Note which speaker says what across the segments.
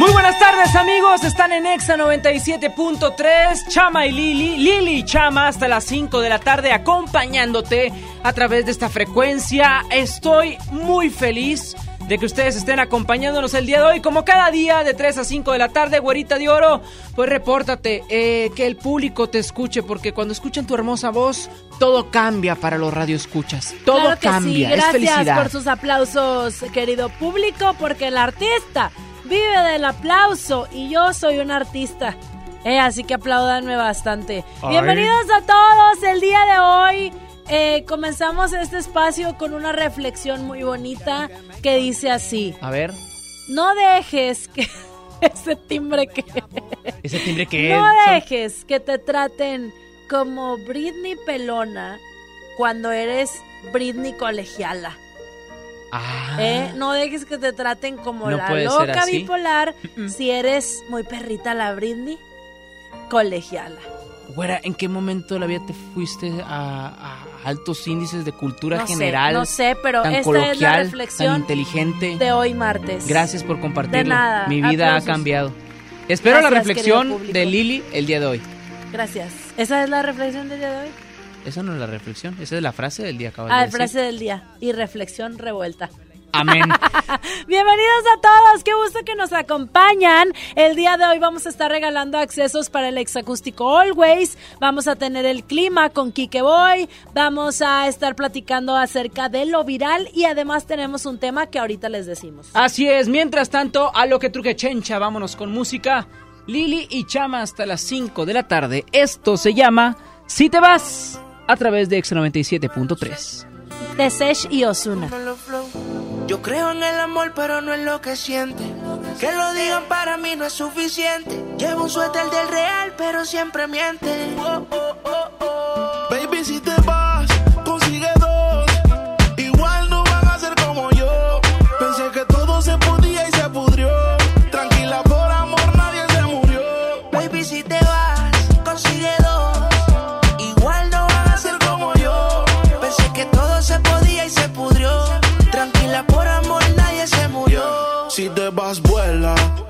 Speaker 1: Muy buenas tardes amigos, están en Exa 97.3, Chama y Lili, Lili y Chama hasta las 5 de la tarde acompañándote a través de esta frecuencia. Estoy muy feliz de que ustedes estén acompañándonos el día de hoy, como cada día de 3 a 5 de la tarde, güerita de oro. Pues repórtate, eh, que el público te escuche, porque cuando escuchan tu hermosa voz, todo cambia para los radioescuchas. Todo
Speaker 2: Claro que
Speaker 1: cambia,
Speaker 2: sí.
Speaker 1: es
Speaker 2: Gracias
Speaker 1: felicidad.
Speaker 2: por sus aplausos, querido público, porque el artista vive del aplauso y yo soy un artista. Eh, así que aplaudanme bastante.
Speaker 1: Ay.
Speaker 2: Bienvenidos a todos. El día de hoy eh, comenzamos este espacio con una reflexión muy bonita que dice así:
Speaker 1: A ver,
Speaker 2: No dejes que ese timbre que
Speaker 1: ese timbre que
Speaker 2: no dejes que te traten como Britney Pelona cuando eres Britney Colegiala.
Speaker 1: Ah.
Speaker 2: ¿eh? No dejes que te traten como
Speaker 1: No
Speaker 2: la loca bipolar si eres muy perrita la Britney colegiala.
Speaker 1: Güera, ¿en qué momento de la vida te fuiste a, a altos índices de cultura
Speaker 2: No sé,
Speaker 1: general?
Speaker 2: no sé, pero
Speaker 1: tan
Speaker 2: esta
Speaker 1: coloquial,
Speaker 2: es la
Speaker 1: tan
Speaker 2: reflexión
Speaker 1: inteligente.
Speaker 2: de hoy martes.
Speaker 1: Gracias por compartirlo. Mi vida
Speaker 2: aplausos.
Speaker 1: ha cambiado. Espero la reflexión de Lili el día de hoy.
Speaker 2: Gracias. ¿Esa es la reflexión del día de hoy?
Speaker 1: Esa no es la reflexión, esa es la frase del día acabas
Speaker 2: Ah,
Speaker 1: de decir.
Speaker 2: frase del día. Y reflexión revuelta.
Speaker 1: Amén.
Speaker 2: Bienvenidos a todos, qué gusto que nos acompañan. El día de hoy vamos a estar regalando accesos para el exacústico Always. Vamos a tener el clima con Kike Boy. Vamos a estar platicando acerca de lo viral y además tenemos un tema que ahorita les decimos.
Speaker 1: Así es, mientras tanto, a lo que truque chencha, vámonos con música. Lili y Chama hasta las 5 de la tarde. Esto se llama Si te vas a través de X97.3.
Speaker 2: De Sesh y Osuna.
Speaker 3: Yo creo en el amor, pero no en lo que siente. Que lo digan para mí no es suficiente. Llevo un suéter del real, pero siempre miente. Oh, oh, oh, oh.
Speaker 4: Baby, si te vas, consigue dos. Igual no van a ser como yo. Pensé que todo se podía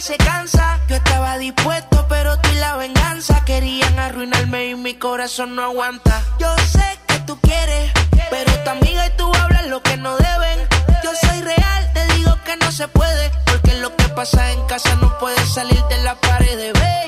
Speaker 4: se
Speaker 3: cansa. Yo estaba dispuesto, pero tú y la venganza querían arruinarme y mi corazón no aguanta. Yo sé que tú quieres, pero tu amiga y tú hablan lo que no deben. Yo soy real, te digo que no se puede, porque lo que pasa en casa no puede salir de la pared, baby.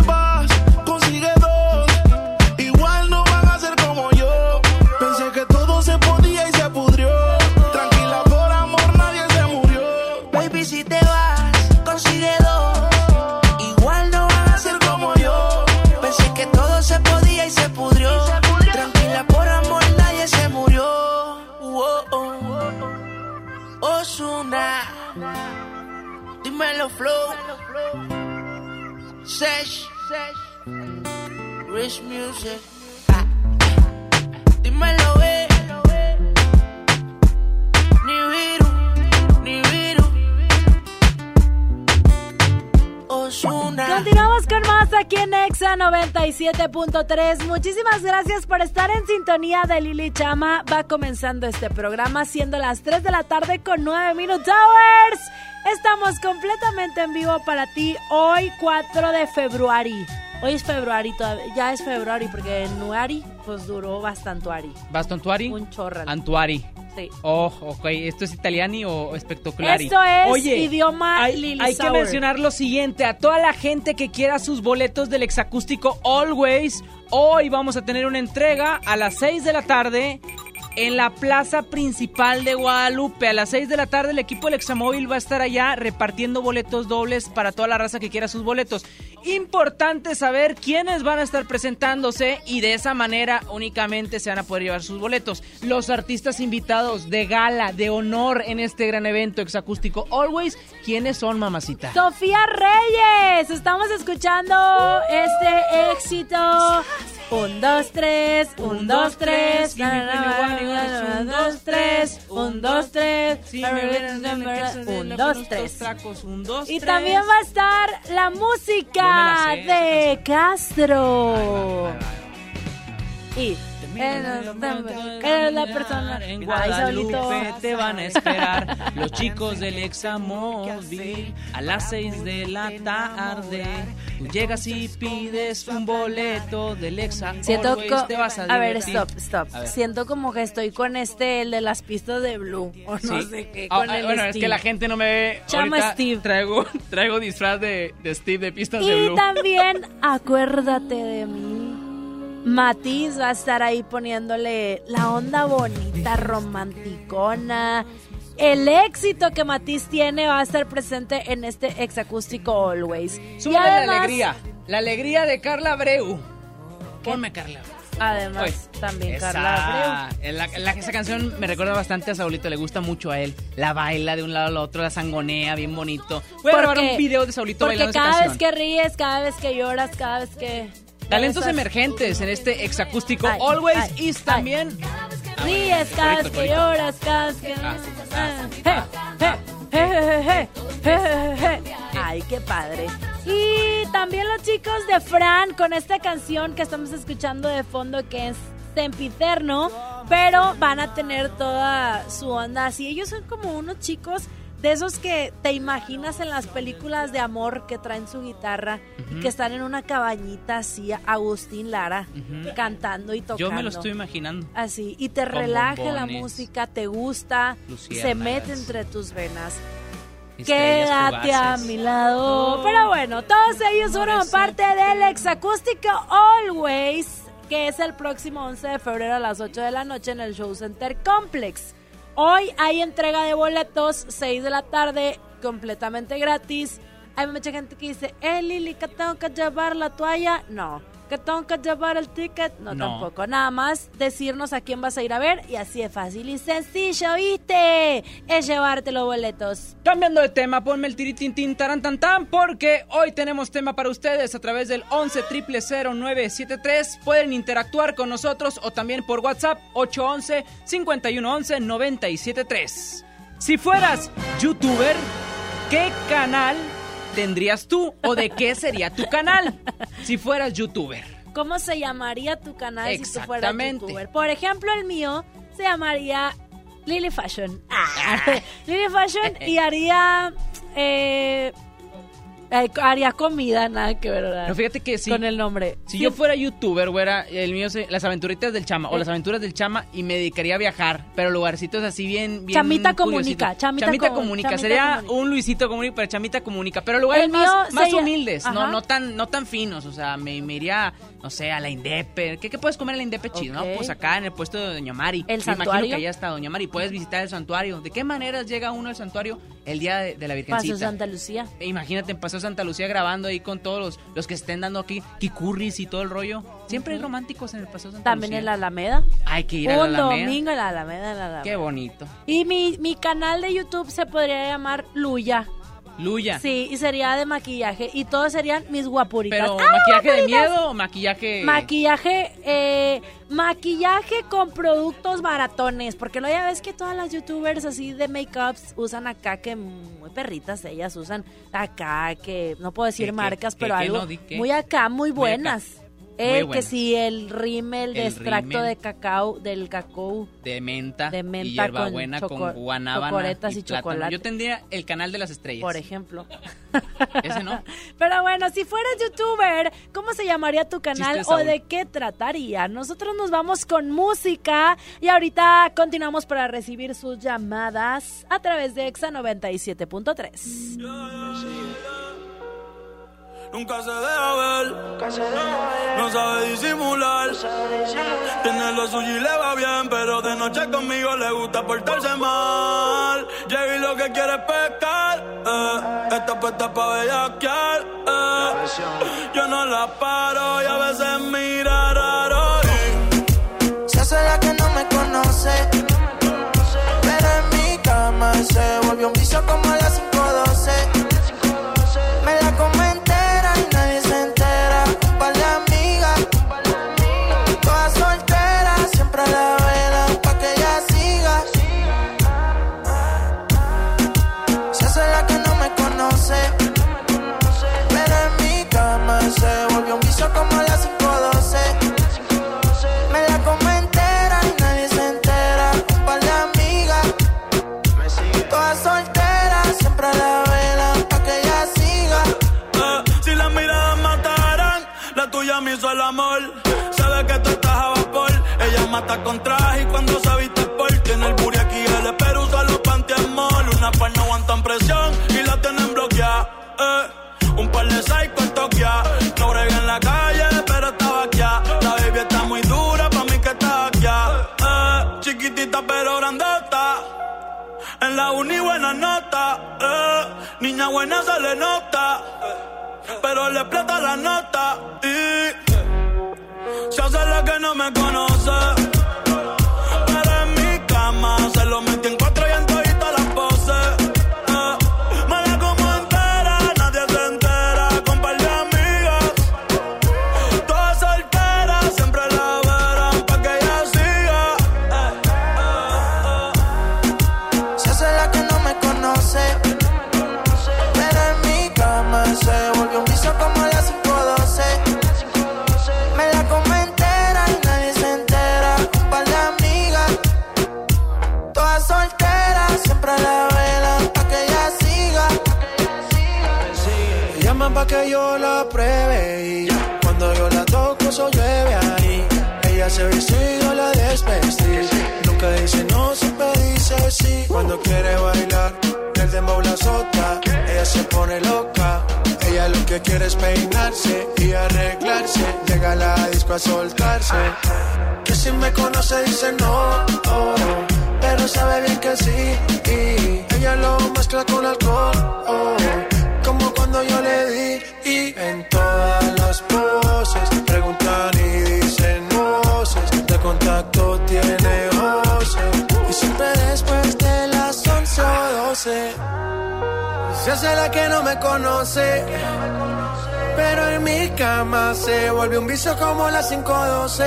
Speaker 2: Continuamos con más aquí en Exa 97.3. Muchísimas gracias por estar en sintonía de Lili Chama. Va comenzando este programa siendo las 3 de la tarde con 9 Minute Hours. Estamos completamente en vivo para ti hoy 4 de febrero. Hoy es febrero todavía, ya es febrero porque en Nuari pues duró bastante Ari.
Speaker 1: ¿Bastontuari?
Speaker 2: Un chorro.
Speaker 1: Antuari.
Speaker 2: Sí.
Speaker 1: Oh, ok. ¿Esto es italiani o espectacular?
Speaker 2: Esto es idioma
Speaker 1: hay, hay que mencionar lo siguiente. A toda la gente que quiera sus boletos del exacústico Always, hoy vamos a tener una entrega a las 6 de la tarde en la plaza principal de Guadalupe. A las 6 de la tarde el equipo del Examóvil va a estar allá repartiendo boletos dobles para toda la raza que quiera sus boletos. Importante saber quiénes van a estar presentándose y de esa manera únicamente se van a poder llevar sus boletos. Los artistas invitados de gala, de honor en este gran evento exacústico Always, ¿quiénes son, mamacita?
Speaker 2: Sofía Reyes, estamos escuchando este éxito. Un, dos, tres, un, dos, tres, un, dos, tres, un, dos, tres, un, dos, tres. Y también va a estar la música de Castro. Y
Speaker 1: Eres
Speaker 2: la persona.
Speaker 1: En. Guadalupe te van a esperar los chicos del Examóvil a las 6 de la tarde. Tú llegas y pides un boleto del Exa.
Speaker 2: Siento
Speaker 1: te vas a
Speaker 2: a ver, stop, stop.
Speaker 1: Ver.
Speaker 2: Siento como que estoy con este, el de las pistas de Blue. O no
Speaker 1: Sí.
Speaker 2: sé qué,
Speaker 1: Ah,
Speaker 2: con
Speaker 1: ah,
Speaker 2: el
Speaker 1: bueno, es
Speaker 2: Steve.
Speaker 1: que la gente no me ve.
Speaker 2: Chama
Speaker 1: Ahorita
Speaker 2: Steve.
Speaker 1: Traigo, traigo disfraz de, de Steve de pistas de
Speaker 2: Y
Speaker 1: Blue.
Speaker 2: también, acuérdate de mí. Matiz va a estar ahí poniéndole la onda bonita, romanticona. El éxito que Matiz tiene va a estar presente en este exacústico Always. Y
Speaker 1: Súbele la alegría. La alegría de Carla Abreu. Ponme Carla.
Speaker 2: Además,
Speaker 1: Oye,
Speaker 2: también
Speaker 1: esa,
Speaker 2: Carla Abreu.
Speaker 1: la- la- esa canción me recuerda bastante a Saulito, le gusta mucho a él. La baila de un lado al otro, la sangonea, bien bonito. Voy a grabar un video de Saulito
Speaker 2: Porque
Speaker 1: bailando esa
Speaker 2: cada
Speaker 1: canción.
Speaker 2: vez que ríes, cada vez que lloras, cada vez que...
Speaker 1: Talentos emergentes en este exacústico
Speaker 2: Ay,
Speaker 1: Always
Speaker 2: ay,
Speaker 1: y también...
Speaker 2: Ríes lloras.
Speaker 1: Ah,
Speaker 2: eh, eh. Ay, qué padre. Y también los chicos de Fran con esta canción que estamos escuchando de fondo que es Sempiterno, pero van a tener toda su onda así. Ellos son como unos chicos de esos que te imaginas en las películas de amor que traen su guitarra y que están en una cabañita así, Agustín Lara, cantando y tocando.
Speaker 1: Yo me lo estoy imaginando.
Speaker 2: Así, y te
Speaker 1: Con
Speaker 2: relaja la música, te gusta, se mete entre tus venas. Quédate a mi lado. Pero bueno, todos ellos forman parte del exacústico Always, que es el próximo 11 de febrero a las 8 de la noche en el Show Center Complex. Hoy hay entrega de boletos, 6 de la tarde, completamente gratis. Hay mucha gente que dice, eh Lili, que tengo que llevar la toalla. No. ¿Que tengo que llevar el ticket? No,
Speaker 1: No.
Speaker 2: tampoco. Nada más decirnos a quién vas a ir a ver y así de fácil y sencillo, ¿viste? Es llevarte los boletos.
Speaker 1: Cambiando de tema, ponme el tiritintín tarantantan porque hoy tenemos tema para ustedes a través del 11 0973 Pueden interactuar con nosotros o también por WhatsApp 811 5111 973. Si fueras youtuber, ¿qué canal tendrías tú o de qué sería tu canal si fueras youtuber?
Speaker 2: ¿Cómo se llamaría tu canal si tú fueras youtuber? Por ejemplo, el mío se llamaría Lily Fashion. Ah, Lily Fashion y haría... Eh, eh, haría comida, nada que ver ¿verdad?
Speaker 1: Pero fíjate que sí.
Speaker 2: con el nombre.
Speaker 1: Si
Speaker 2: Sí,
Speaker 1: yo fuera youtuber, güera, el mío se- las aventuritas del chama o las aventuras del chama y me dedicaría a viajar, pero lugarcitos así bien, bien
Speaker 2: Chamita. Comunica, Chamita Com-
Speaker 1: comunica,
Speaker 2: Chamita
Speaker 1: sería
Speaker 2: Comunica.
Speaker 1: un Luisito comunica, pero chamita comunica, pero lugares
Speaker 2: El
Speaker 1: más, más
Speaker 2: sería-
Speaker 1: humildes, no,
Speaker 2: Ajá.
Speaker 1: no tan, no tan finos, o sea, me, me iría, no sé, a la Indepe, ¿qué, qué puedes comer en la Indepe chido, no? Pues acá en el puesto de Doña Mari.
Speaker 2: ¿El
Speaker 1: Me imagino
Speaker 2: santuario?
Speaker 1: que allá está Doña Mari, puedes visitar el santuario. ¿De qué maneras llega uno al santuario el día de, de la
Speaker 2: Paso
Speaker 1: Virgencita?
Speaker 2: Santa Lucía.
Speaker 1: Imagínate en Paseo Santa Lucía grabando ahí con todos los, los que estén dando aquí kikurris y todo el rollo. Siempre hay románticos en el Paseo Santa
Speaker 2: También
Speaker 1: Lucía.
Speaker 2: en la Alameda.
Speaker 1: Hay que ir a la
Speaker 2: Un
Speaker 1: Alameda.
Speaker 2: domingo en la Alameda, en la Alameda.
Speaker 1: Qué bonito.
Speaker 2: Y mi, mi canal de YouTube se podría llamar Luya.
Speaker 1: Luya.
Speaker 2: Sí, y sería de maquillaje. Y todos serían mis guapuritas.
Speaker 1: Pero
Speaker 2: ¡Ah,
Speaker 1: maquillaje de miedo o maquillaje.
Speaker 2: Maquillaje, eh, maquillaje con productos baratones, porque luego ya ves que todas las youtubers así de make-ups usan acá que muy perritas ellas usan acá que no puedo decir
Speaker 1: ¿Qué, qué,
Speaker 2: marcas,
Speaker 1: qué,
Speaker 2: pero
Speaker 1: qué
Speaker 2: algo
Speaker 1: no,
Speaker 2: muy acá, muy
Speaker 1: Muy
Speaker 2: buenas.
Speaker 1: acá. Muy
Speaker 2: que si el rímel de
Speaker 1: El
Speaker 2: extracto
Speaker 1: rímel.
Speaker 2: de cacao, del cacao,
Speaker 1: de menta,
Speaker 2: De menta
Speaker 1: y
Speaker 2: con
Speaker 1: hierbabuena con,
Speaker 2: choco-
Speaker 1: guanábana
Speaker 2: y chocolate.
Speaker 1: Yo tendría el canal de las estrellas.
Speaker 2: por ejemplo.
Speaker 1: Ese no.
Speaker 2: Pero bueno, si fueras youtuber, ¿cómo se llamaría tu canal
Speaker 1: Chiste,
Speaker 2: o de qué trataría? Nosotros nos vamos con música y ahorita continuamos para recibir sus llamadas a través de Exa 97.3.
Speaker 5: Nunca se deja ver, no sabe disimular. Tiene lo suyo y le va bien, pero de noche conmigo le gusta portarse mal. Llega y lo que quiere es pescar, eh. Está puesta pa' bellaquear, eh. Yo no la paro y a veces mira raro. y
Speaker 3: Se hace la que no me conoce. Pero en mi cama se volvió un vicio como a las
Speaker 5: mata con traje y cuando se viste por tiene el booty aquí, el espero usa los panty en mall. Una par no aguantan presión y la tienen bloqueada. Eh, un par de psycho en Tokia. No brega en la calle, pero estaba aquí. La baby está muy dura, pa' mí que está aquí. Eh, chiquitita pero grandota. En la uni buena nota, eh. niña buena se le nota, pero le explota la nota se hace la que no me conoce. Que
Speaker 6: yo la pruebe y cuando yo la toco eso llueve ahí. Ella se viste la desvestí. Nunca dice no, siempre dice sí. Cuando quiere bailar, el dembow la azota. Ella se pone loca. Ella lo que quiere es peinarse y arreglarse. Llega a la disco a soltarse. Que si me conoce dice no, oh, pero sabe bien que sí. Y ella lo mezcla con alcohol, oh, cuando yo le di. Y en todas las poses preguntan y dicen voces. De contacto tiene voces. Y siempre después de las 11 o 12. Se hace la que no me conoce. Pero en mi cama se vuelve un vicio como las 512.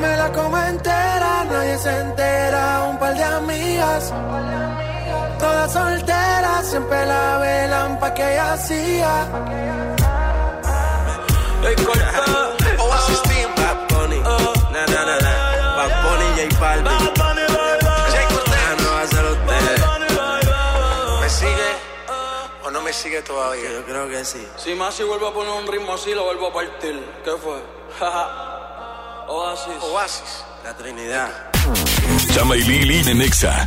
Speaker 6: Me la como entera, nadie se entera. Un par de amigas, todas solteras, siempre la velan pa' que ella siga.
Speaker 7: Oasis Team, Bad Bunny. Na, na, na, na. Bad Bunny, J Balvin. ¿Me sigue o no me sigue todavía? Yo creo que sí.
Speaker 5: Si Masi vuelve a poner un ritmo así, lo vuelvo a partir. ¿Qué fue? Oasis.
Speaker 7: Oasis, la Trinidad.
Speaker 8: Chama y Lili en Exa.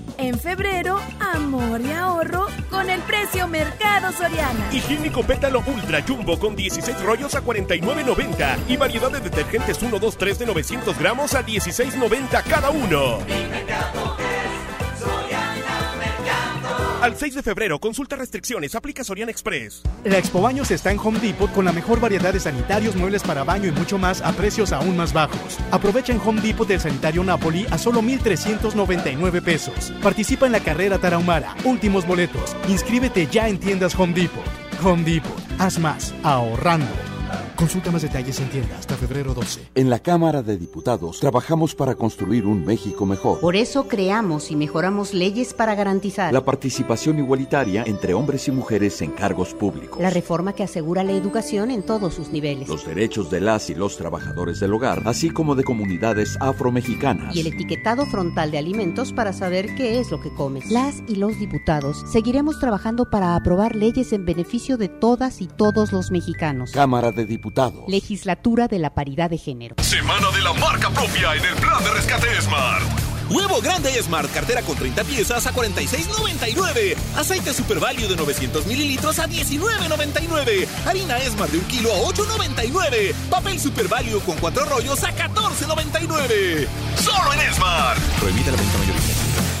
Speaker 2: En febrero, amor y ahorro con el precio Mercado Soriana.
Speaker 9: Higiénico Pétalo Ultra Jumbo con 16 rollos a 49.90 y variedad de detergentes 1, 2, 3 de 900 gramos a 16.90 cada uno. Al 6 de febrero, consulta restricciones, aplica Soriana Express.
Speaker 10: La Expo Baños está en Home Depot con la mejor variedad de sanitarios, muebles para baño y mucho más a precios aún más bajos. Aprovecha en Home Depot del sanitario Napoli a solo 1,399 pesos. Participa en la carrera Tarahumara. Últimos boletos. Inscríbete ya en tiendas Home Depot. Home Depot. Haz más. Ahorrando. Consulta más detalles en tienda hasta febrero 12.
Speaker 11: En la Cámara de Diputados trabajamos para construir un México mejor.
Speaker 12: Por eso creamos y mejoramos leyes para garantizar
Speaker 11: La participación igualitaria entre hombres y mujeres en cargos públicos.
Speaker 12: la reforma que asegura la educación en todos sus niveles
Speaker 11: Los derechos de las y los trabajadores del hogar, así como de comunidades afromexicanas.
Speaker 12: y el etiquetado frontal de alimentos para saber qué es lo que comes. Las y los diputados seguiremos trabajando para aprobar leyes en beneficio de todas y todos los mexicanos.
Speaker 11: Cámara de Diputados.
Speaker 12: Legislatura de la Paridad de Género.
Speaker 13: Semana de la marca propia en el plan de rescate Smart. Huevo grande Smart, cartera con 30 piezas a 46,99. Aceite Super Value de 900 mililitros a 19,99. Harina Smart de un kilo a 8,99. Papel Super Value con cuatro rollos a 14,99. Solo en Smart.
Speaker 14: Prohibida la venta mayorista.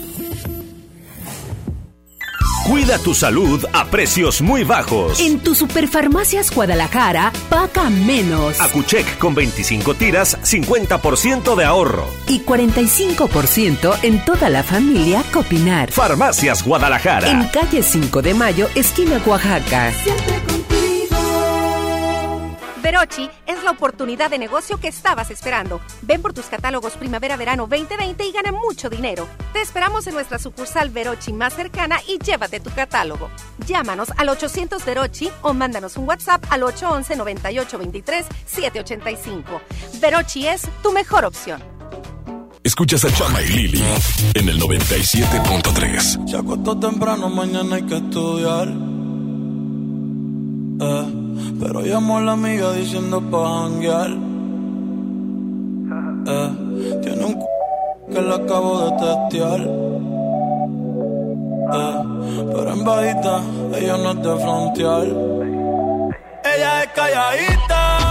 Speaker 15: Cuida tu salud a precios muy bajos.
Speaker 16: En tu Superfarmacias Guadalajara, paga menos.
Speaker 15: Acuchec con 25 tiras, 50% de ahorro.
Speaker 16: Y 45% en toda la familia Copinar.
Speaker 15: Farmacias Guadalajara.
Speaker 16: En calle 5 de Mayo, esquina Oaxaca.
Speaker 17: Verochi es la oportunidad de negocio que estabas esperando. Ven por tus catálogos Primavera-Verano 2020 y gana mucho dinero. Te esperamos en nuestra sucursal Verochi más cercana y llévate tu catálogo. Llámanos al 800 Verochi o mándanos un WhatsApp al 811-9823-785. Verochi es tu mejor opción.
Speaker 8: Escuchas a Chama y Lili en el 97.3.
Speaker 5: Se acostó temprano, mañana hay que estudiar. Eh, pero llamó a la amiga diciendo pa' janguear. Eh, tiene un c que le acabo de testear. Eh, pero en bajita, ella no es de frontear. Ella es calladita,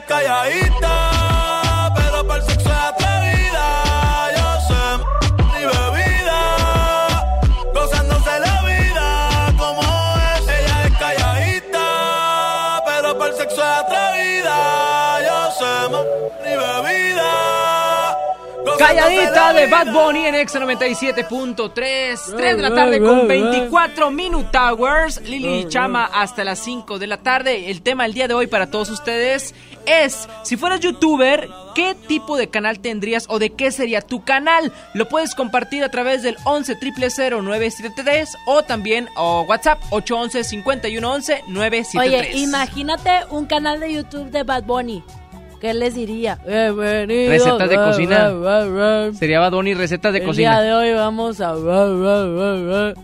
Speaker 5: Calladita, Calladita la
Speaker 1: de. Bad Bunny en X 97.3. 3 de la tarde con 24 Minute Towers. Lili y Chama hasta las 5 de la tarde. El tema del día de hoy para todos ustedes es: si fueras youtuber, ¿qué tipo de canal tendrías o de qué sería tu canal? Lo puedes compartir a través del 11 973 o también o WhatsApp 811 5111 973.
Speaker 2: Oye, imagínate un canal de YouTube de Bad Bunny. ¿Qué les diría?
Speaker 1: Recetas de cocina. Sería Bad Bunny recetas de
Speaker 2: El
Speaker 1: cocina.
Speaker 2: día de hoy vamos a...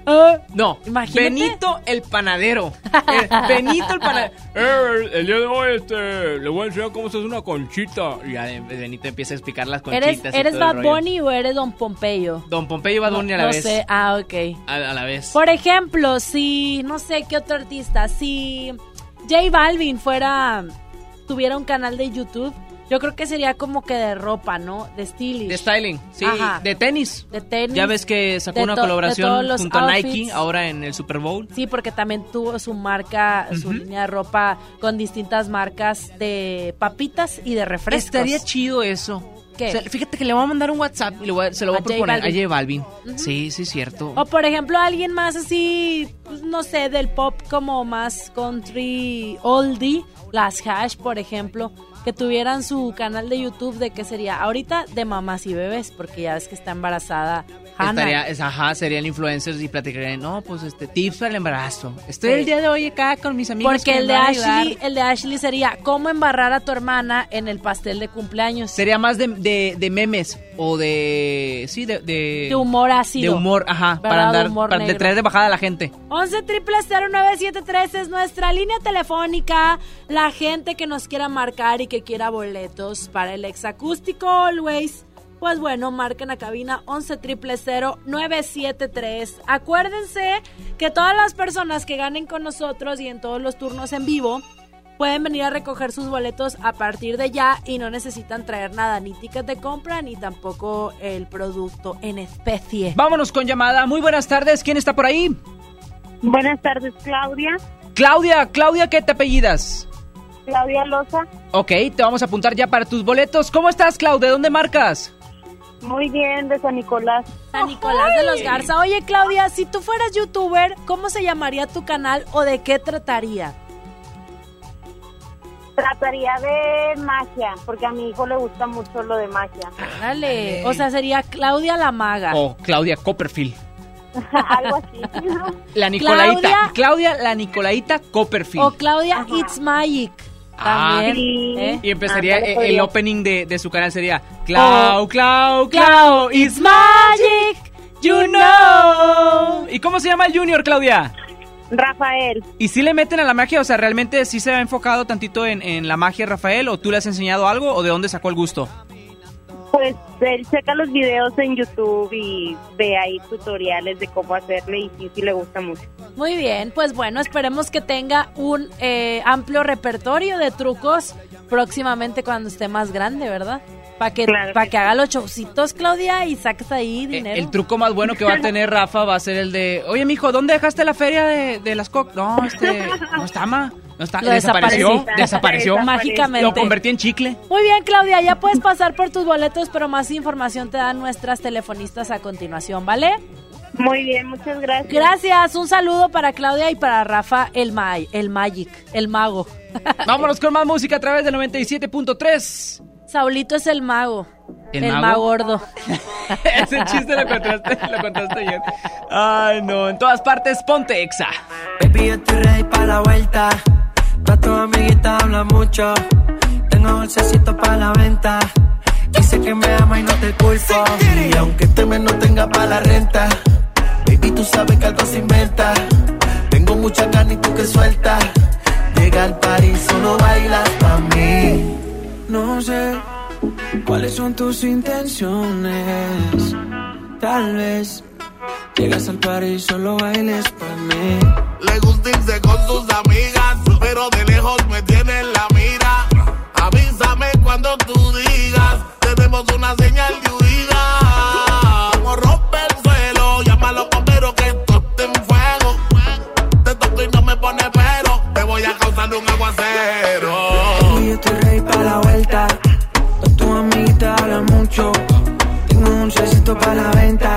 Speaker 2: Ah,
Speaker 1: No,
Speaker 2: Imagínate.
Speaker 1: Benito el panadero. Eh, Benito el panadero. Eh, el día de hoy este, le voy a enseñar cómo se hace una conchita. Y ya Benito empieza a explicar las
Speaker 2: ¿Eres,
Speaker 1: conchitas. y
Speaker 2: ¿eres
Speaker 1: todo el
Speaker 2: Bad
Speaker 1: rollo.
Speaker 2: Bunny o eres Don Pompeyo?
Speaker 1: Don Pompeyo y Bad Bunny a la
Speaker 2: no
Speaker 1: vez.
Speaker 2: sé, ah, ok.
Speaker 1: A, a la vez.
Speaker 2: Por ejemplo, si, no sé qué otro artista, si J Balvin fuera, tuviera un canal de YouTube, yo creo que sería como que de ropa, ¿no? De stylish.
Speaker 1: De styling, sí.
Speaker 2: Ajá.
Speaker 1: De tenis.
Speaker 2: De tenis.
Speaker 1: Ya ves que sacó una colaboración junto a Nike ahora en el Super Bowl.
Speaker 2: Sí, porque también tuvo su marca, su línea de ropa con distintas marcas de papitas y de refrescos.
Speaker 1: Estaría chido eso.
Speaker 2: ¿Qué?
Speaker 1: O sea, fíjate que le voy a mandar un WhatsApp y le voy a- se lo voy a, proponer a J Balvin. Sí, sí, cierto.
Speaker 2: O por ejemplo, alguien más así, pues, no sé, del pop como más country oldie, las Hash, por ejemplo, que tuvieran su canal de YouTube de qué sería ahorita de mamás y bebés, porque ya ves que está embarazada.
Speaker 1: Estaría, es- ajá, serían influencers y platicarían, no, pues este, tips para el embarazo. Estoy
Speaker 2: Sí.
Speaker 1: el día de hoy acá con mis amigos.
Speaker 2: Porque
Speaker 1: que
Speaker 2: el de Ashley,
Speaker 1: ayudar".
Speaker 2: el de Ashley sería cómo embarrar a tu hermana en el pastel de cumpleaños.
Speaker 1: Sería más de, de, de memes o de. Sí, de. De,
Speaker 2: De humor ácido.
Speaker 1: De humor, ajá. Para andar. Para de
Speaker 2: negro.
Speaker 1: traer de bajada a la gente.
Speaker 2: 11 triple 0973 es nuestra línea telefónica. La gente que nos quiera marcar y que quiera boletos para el exacústico Always. Pues bueno, marquen a cabina 11 triple 973. Acuérdense que todas las personas que ganen con nosotros y en todos los turnos en vivo pueden venir a recoger sus boletos a partir de ya y no necesitan traer nada, ni ticket de compra ni tampoco el producto en especie.
Speaker 1: Vámonos con llamada. Muy buenas tardes. ¿Quién está por ahí?
Speaker 18: Buenas tardes, Claudia.
Speaker 1: Claudia, Claudia, ¿qué te apellidas?
Speaker 18: Claudia Loza.
Speaker 1: Ok, te vamos a apuntar ya para tus boletos. ¿Cómo estás, Claudia? ¿Dónde marcas?
Speaker 18: Muy bien, de San Nicolás.
Speaker 2: San Nicolás de los Garza. Oye, Claudia, si tú fueras youtuber, ¿cómo se llamaría tu canal o de qué trataría?
Speaker 18: Trataría de magia, porque a mi hijo le gusta mucho lo de magia.
Speaker 2: Dale. O sea, sería Claudia la maga.
Speaker 1: O Claudia Copperfield.
Speaker 18: Algo así.
Speaker 1: La Nicolaita.
Speaker 2: Claudia-
Speaker 1: Claudia, la Nicolaita Copperfield.
Speaker 2: O Claudia It's Magic.
Speaker 1: Ah.
Speaker 2: ¿eh?
Speaker 1: Y empezaría, eh,
Speaker 2: podría.
Speaker 1: el opening de, de su canal sería Clau,
Speaker 2: Oh.
Speaker 1: Clau, Clau,
Speaker 2: Clau,
Speaker 1: it's magic, you know. ¿Y cómo se llama el Junior, Claudia?
Speaker 18: Rafael.
Speaker 1: ¿Y si le meten a la magia? O sea, ¿realmente sí se ha enfocado tantito en, en la magia, Rafael? ¿O tú le has enseñado algo? ¿O de dónde sacó el gusto?
Speaker 18: Pues él checa los videos en YouTube y ve ahí tutoriales de cómo hacerle y sí, sí le gusta mucho.
Speaker 2: Muy bien, pues bueno, esperemos que tenga un eh, amplio repertorio de trucos próximamente cuando esté más grande, ¿verdad? Para que, pa que haga los showcitos, Claudia, y saques ahí dinero.
Speaker 1: El, truco más bueno que va a tener Rafa va a ser el de, oye, mijo, ¿dónde dejaste la feria de, de las coc? No, este, no está, ma. No está,
Speaker 2: Lo
Speaker 1: desapareció,
Speaker 2: desapareció.
Speaker 1: desapareció.
Speaker 2: Mágicamente.
Speaker 1: Lo convertí en chicle.
Speaker 2: Muy bien, Claudia, ya puedes pasar por tus boletos, pero más información te dan nuestras telefonistas a continuación, ¿vale?
Speaker 18: Muy bien, muchas gracias.
Speaker 2: Gracias, un saludo para Claudia y para Rafa, el, May, el Magic, el mago.
Speaker 1: Vámonos con más música a través de 97.3.
Speaker 2: Saulito es el mago.
Speaker 1: ¿El
Speaker 2: El,
Speaker 1: mago?
Speaker 2: mago gordo.
Speaker 1: Ese chiste lo contaste, lo contaste ayer. Ay, no, en todas partes, ponte exa.
Speaker 19: Baby, yo estoy ready para la vuelta. Pa' tu amiguita habla mucho. Tengo dulcecito para la venta. Dice que me ama y no te culpo.
Speaker 20: Y aunque este mes no tenga para la renta, baby, tú sabes que algo se inventa. Tengo mucha carne y tú que suelta. Llega al party, solo bailas pa' mí.
Speaker 19: No sé cuáles son tus intenciones. Tal vez llegas al party y solo bailes para mí.
Speaker 21: Le gusta irse con sus amigas, pero de lejos me tiene en la mira. Avísame cuando tú digas, tenemos una señal de huida. Como rompe el suelo, llama a los bomberos que esto está en fuego. Te toco y no me pone pero, te voy a causar un aguacero.
Speaker 19: Baby, yo estoy ready para la vuelta. Con tu amiguita habla mucho. Tengo un dulcecito para la venta.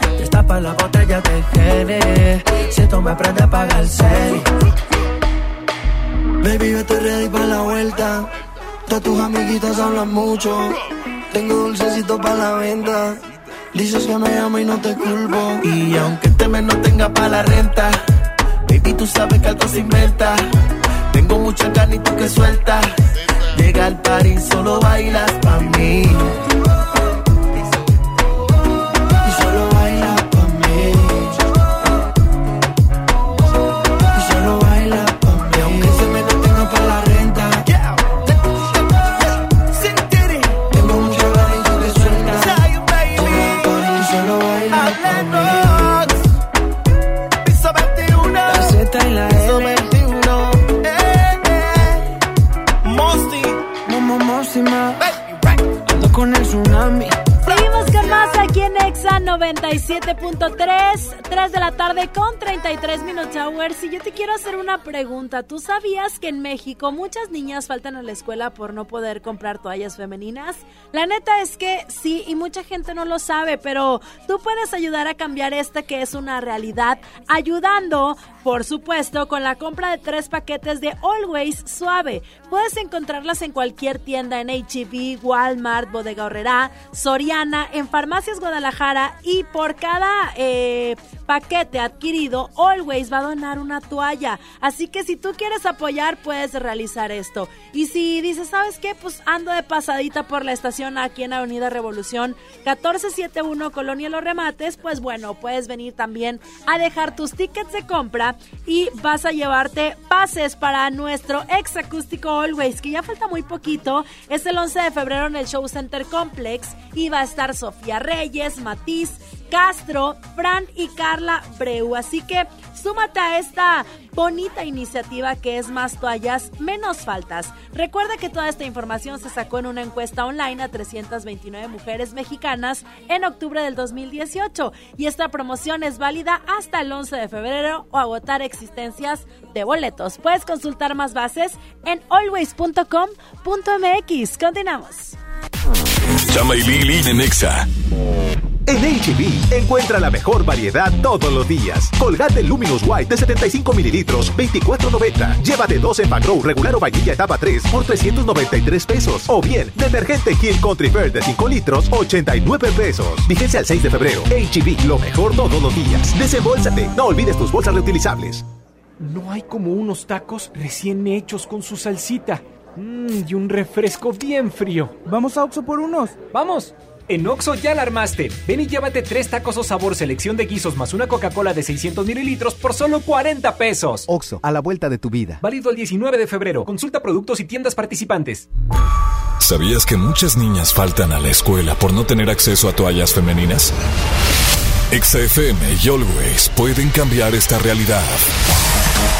Speaker 19: Destapa la botella de Gene. Si tú me aprendes a pagar el serie.
Speaker 20: Baby, yo estoy ready para la vuelta. Todas tus amiguitas hablan mucho. Tengo dulcecito para la venta. Dices que me amo y no te culpo. Y aunque este mes no tenga para la renta, baby, tú sabes que algo se inventa. Tengo mucha carne y tú que suelta. Llega al party, solo bailas pa' mí.
Speaker 2: 97.3, 3 de la tarde con 33 minutos hours. Y yo te quiero hacer una pregunta. ¿Tú sabías que en México muchas niñas faltan a la escuela por no poder comprar toallas femeninas? La neta es que sí, y mucha gente no lo sabe, pero tú puedes ayudar a cambiar esta que es una realidad, ayudando, por supuesto, con la compra de tres paquetes de Always Suave. Puedes encontrarlas en cualquier tienda en HEB, Walmart, Bodega Horrera, Soriana, en Farmacias Guadalajara y por cada eh, paquete adquirido, Always va a donar una toalla. Así que si tú quieres apoyar, puedes realizar esto. Y si dices, ¿sabes qué? Pues ando de pasadita por la estación aquí en Avenida Revolución 1471 Colonia Los Remates, pues bueno, puedes venir también a dejar tus tickets de compra y vas a llevarte pases para nuestro ex acústico Always, que ya falta muy poquito. Es el 11 de febrero en el Show Center Complex y va a estar Sofía Reyes, Matiz, Castro, Fran y Carla Breu. Así que súmate a esta bonita iniciativa que es más toallas, menos faltas. Recuerda que toda esta información se sacó en una encuesta online a 329 mujeres mexicanas en octubre del 2018 y esta promoción es válida hasta el 11 de febrero o agotar existencias de boletos. Puedes consultar más bases en always.com.mx. Continuamos.
Speaker 8: Chama y Lili en Nexa.
Speaker 22: En HB, encuentra la mejor variedad todos los días. Colgate Luminous White de 75 mililitros, 24.90. Llévate dos en Grow regular o vainilla etapa 3 por 393 pesos. O bien, detergente King Country Fair de 5 litros, 89 pesos. Vigencia al 6 de febrero. HB, lo mejor todos los días. Desembolsate. No olvides tus bolsas reutilizables.
Speaker 23: No hay como unos tacos recién hechos con su salsita. Mmm, y un refresco bien frío.
Speaker 24: Vamos a Oxo por unos.
Speaker 23: ¡Vamos! En Oxo ya la armaste. Ven y llévate tres tacos o sabor selección de guisos más una Coca-Cola de 600 mililitros por solo 40 pesos.
Speaker 24: Oxo, a la vuelta de tu vida.
Speaker 23: Válido el 19 de febrero. Consulta productos y tiendas participantes.
Speaker 8: ¿Sabías que muchas niñas faltan a la escuela por no tener acceso a toallas femeninas? XFM y Always pueden cambiar esta realidad.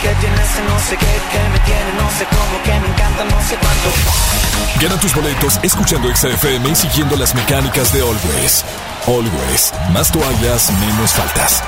Speaker 3: Que no sé qué, que me tiene no sé cómo, que me encanta no sé cuánto.
Speaker 8: Gana tus boletos escuchando XFM y siguiendo las mecánicas de Always. Always, más toallas, menos faltas.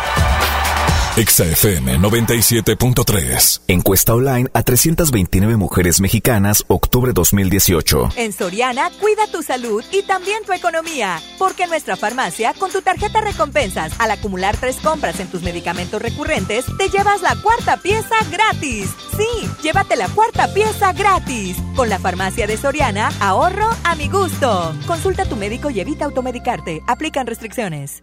Speaker 8: XFM 97.3.
Speaker 25: Encuesta online a 329 mujeres mexicanas, octubre 2018.
Speaker 26: En Soriana, cuida tu salud y también tu economía. Porque en nuestra farmacia, con tu tarjeta recompensas, al acumular tres compras en tus medicamentos recurrentes, te llevas la cuarta pieza gratis. Sí, llévate la cuarta pieza gratis. Con la farmacia de Soriana, ahorro a mi gusto. Consulta a tu médico y evita automedicarte. Aplican restricciones.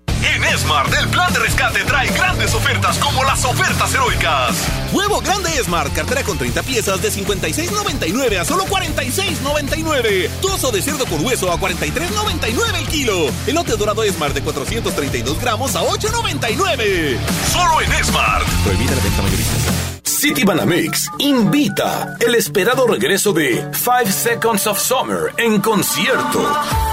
Speaker 27: En Smart, el plan de rescate trae grandes ofertas como las ofertas heroicas. Huevo grande Smart, cartera con 30 piezas de 56.99 a solo 46.99. Toso de cerdo con hueso a 43.99 el kilo. Elote dorado Smart de 432 gramos a 8.99. Solo en Smart. Prohibida la venta mayorista.
Speaker 28: City Banamex invita el esperado regreso de Five Seconds of Summer en concierto.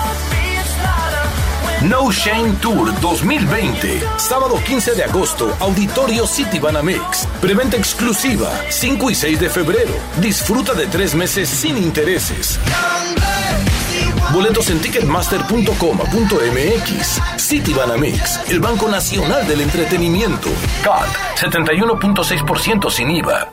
Speaker 28: No Shame Tour 2020. Sábado 15 de agosto, Auditorio City Banamex. Preventa exclusiva, 5 y 6 de febrero. Disfruta de tres meses sin intereses. Boletos en ticketmaster.com.mx. City Banamex, el Banco Nacional del Entretenimiento. CAT, 71.6% sin IVA.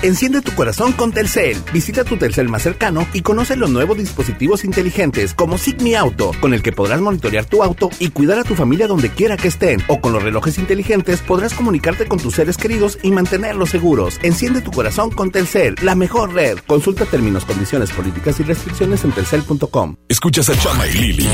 Speaker 29: Enciende tu corazón con Telcel. Visita tu Telcel más cercano y conoce los nuevos dispositivos inteligentes como Sigmi Auto, con el que podrás monitorear tu auto y cuidar a tu familia donde quiera que estén. O con los relojes inteligentes podrás comunicarte con tus seres queridos y mantenerlos seguros. Enciende tu corazón con Telcel, la mejor red. Consulta términos, condiciones, políticas y restricciones en telcel.com.
Speaker 8: Escuchas a Chama y Lili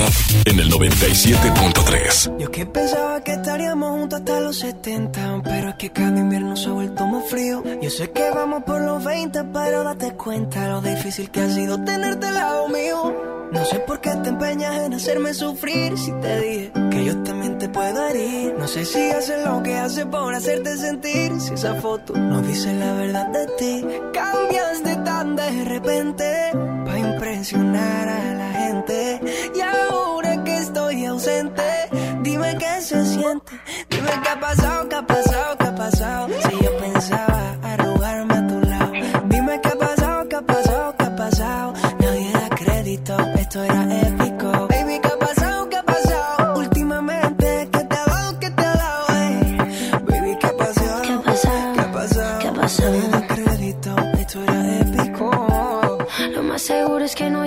Speaker 8: en el 97.3.
Speaker 3: Yo que pensaba que estaríamos juntos hasta los 70, pero es que cada invierno se ha vuelto más frío. Yo sé que vamos Vamos por los 20, pero date cuenta lo difícil que ha sido tenerte al lado mío. No sé por qué te empeñas en hacerme sufrir si te dije que yo también te puedo herir. No sé si haces lo que haces por hacerte sentir si esa foto no dice la verdad de ti. Cambias de tan de repente para impresionar a la gente. Y ahora que estoy ausente, dime qué se siente. Dime qué ha pasado, qué ha pasado, qué ha pasado. Si yo pensaba
Speaker 28: esto era épico. Baby, ¿qué ha pasado? ¿Qué ha pasado? Últimamente, ¿qué te ha dado? ¿Qué te ha dado? Ey, Baby, ¿qué ha pasado? ¿Qué ha pasado? ¿Qué ha pasado? ¿Qué ha pasado? Crédito, esto era épico.
Speaker 30: Lo más seguro es que no a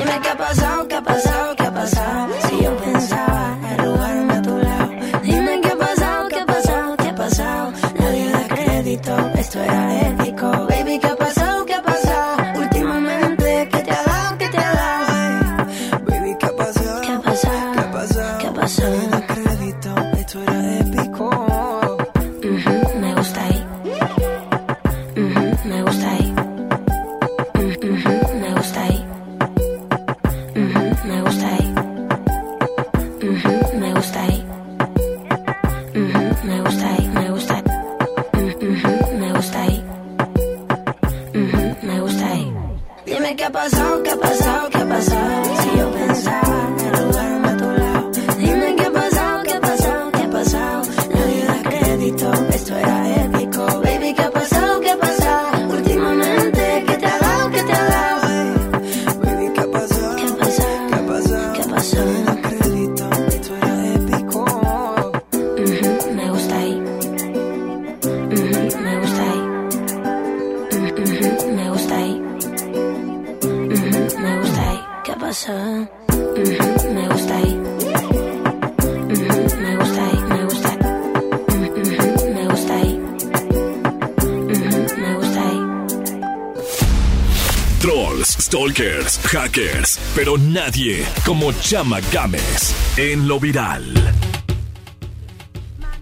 Speaker 30: Dime qué ha pasado, qué ha pasado, qué ha pasado. Si yo pensaba
Speaker 8: hackers, pero nadie como Chama Games en lo viral.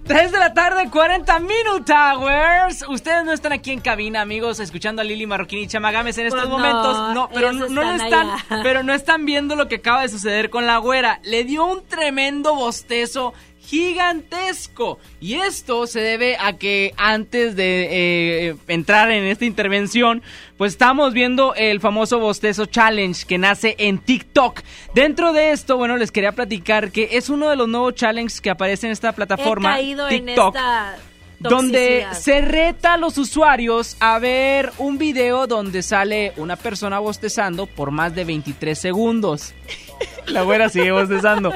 Speaker 1: 3 de la tarde, 40 Minute Hours. Ustedes no están aquí en cabina, amigos, escuchando a Lili Marroquín y Chamagames en estos
Speaker 2: Pues no,
Speaker 1: momentos. No, pero no, no lo
Speaker 2: están
Speaker 1: están, pero no están viendo lo que acaba de suceder con la güera. Le dio un tremendo bostezo gigantesco. Y esto se debe a que antes de eh, entrar en esta intervención, pues estamos viendo el famoso bostezo challenge que nace en TikTok. Dentro de esto, bueno, les quería platicar que es uno de los nuevos challenges que aparece en esta plataforma
Speaker 2: He caído en
Speaker 1: TikTok.
Speaker 2: esta
Speaker 1: Donde se reta a los usuarios a ver un video donde sale una persona bostezando por más de 23 segundos. La güera sigue bostezando.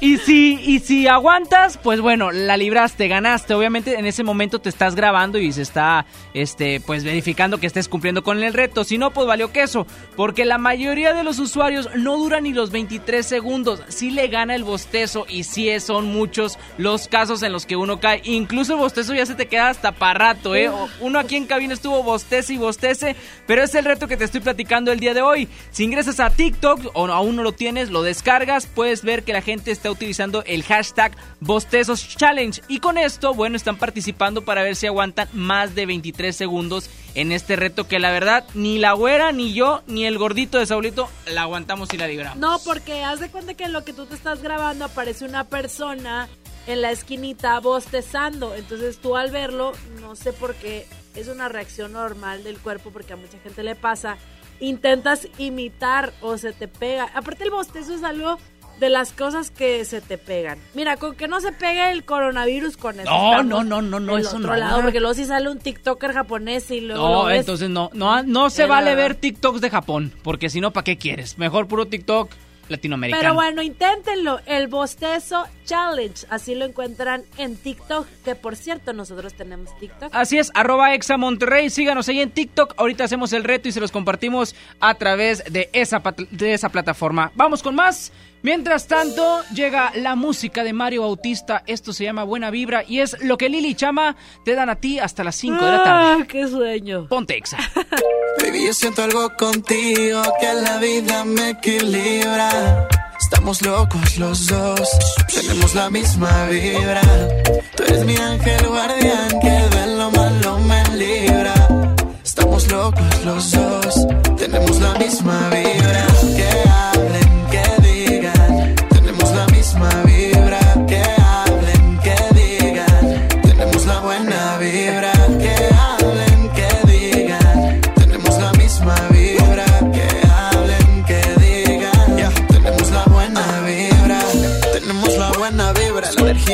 Speaker 1: Y si, y si aguantas, pues bueno, la libraste, ganaste. Obviamente en ese momento te estás grabando y se está este, pues verificando que estés cumpliendo con el reto. Si no, pues valió queso. Porque la mayoría de los usuarios no duran ni los 23 segundos. Sí le gana el bostezo y sí son muchos los casos en los que uno cae. Incluso el bostezo ya se te queda hasta para rato, ¿eh? Uno aquí en cabina estuvo bostece y bostece. Pero es el reto que te estoy platicando el día de hoy. Si ingresas a TikTok o aún no lo tienes, lo descargas, puedes ver que la gente está utilizando el hashtag Bostezos Challenge. Y con esto, bueno, están participando para ver si aguantan más de 23 segundos en este reto que la verdad ni la güera, ni yo, ni el gordito de Saulito la aguantamos y la libramos.
Speaker 2: No, porque haz de cuenta que en lo que tú te estás grabando aparece una persona en la esquinita bostezando. Entonces tú al verlo, no sé por qué, es una reacción normal del cuerpo porque a mucha gente le pasa. Intentas imitar o se te pega. Aparte el bostezo es algo de las cosas que se te pegan. Mira, con que no se pegue el coronavirus con eso.
Speaker 1: No, no, no, no, no, eso
Speaker 2: otro
Speaker 1: no.
Speaker 2: lado, porque luego si sale un TikToker japonés y luego
Speaker 1: No, entonces no, no, no se vale ver TikToks de Japón, porque si no, ¿para qué quieres? Mejor puro TikTok latinoamericano.
Speaker 2: Pero bueno, inténtenlo. El Bostezo Challenge. Así lo encuentran en TikTok. Que por cierto, nosotros tenemos TikTok.
Speaker 1: Así es, arroba Exa Monterrey, síganos ahí en TikTok, ahorita hacemos el reto y se los compartimos a través de esa, de esa plataforma. Vamos con más. Mientras tanto, llega la música de Mario Bautista, esto se llama Buena Vibra y es lo que Lili y Chama te dan a ti hasta las 5 de la tarde.
Speaker 2: Ah, ¡Qué sueño!
Speaker 1: Ponte Exa.
Speaker 20: Baby, yo siento algo contigo que la vida me equilibra. Estamos locos los dos, tenemos la misma vibra. Tú eres mi ángel guardián que de lo malo me libra. Estamos locos los dos, tenemos la misma vibra.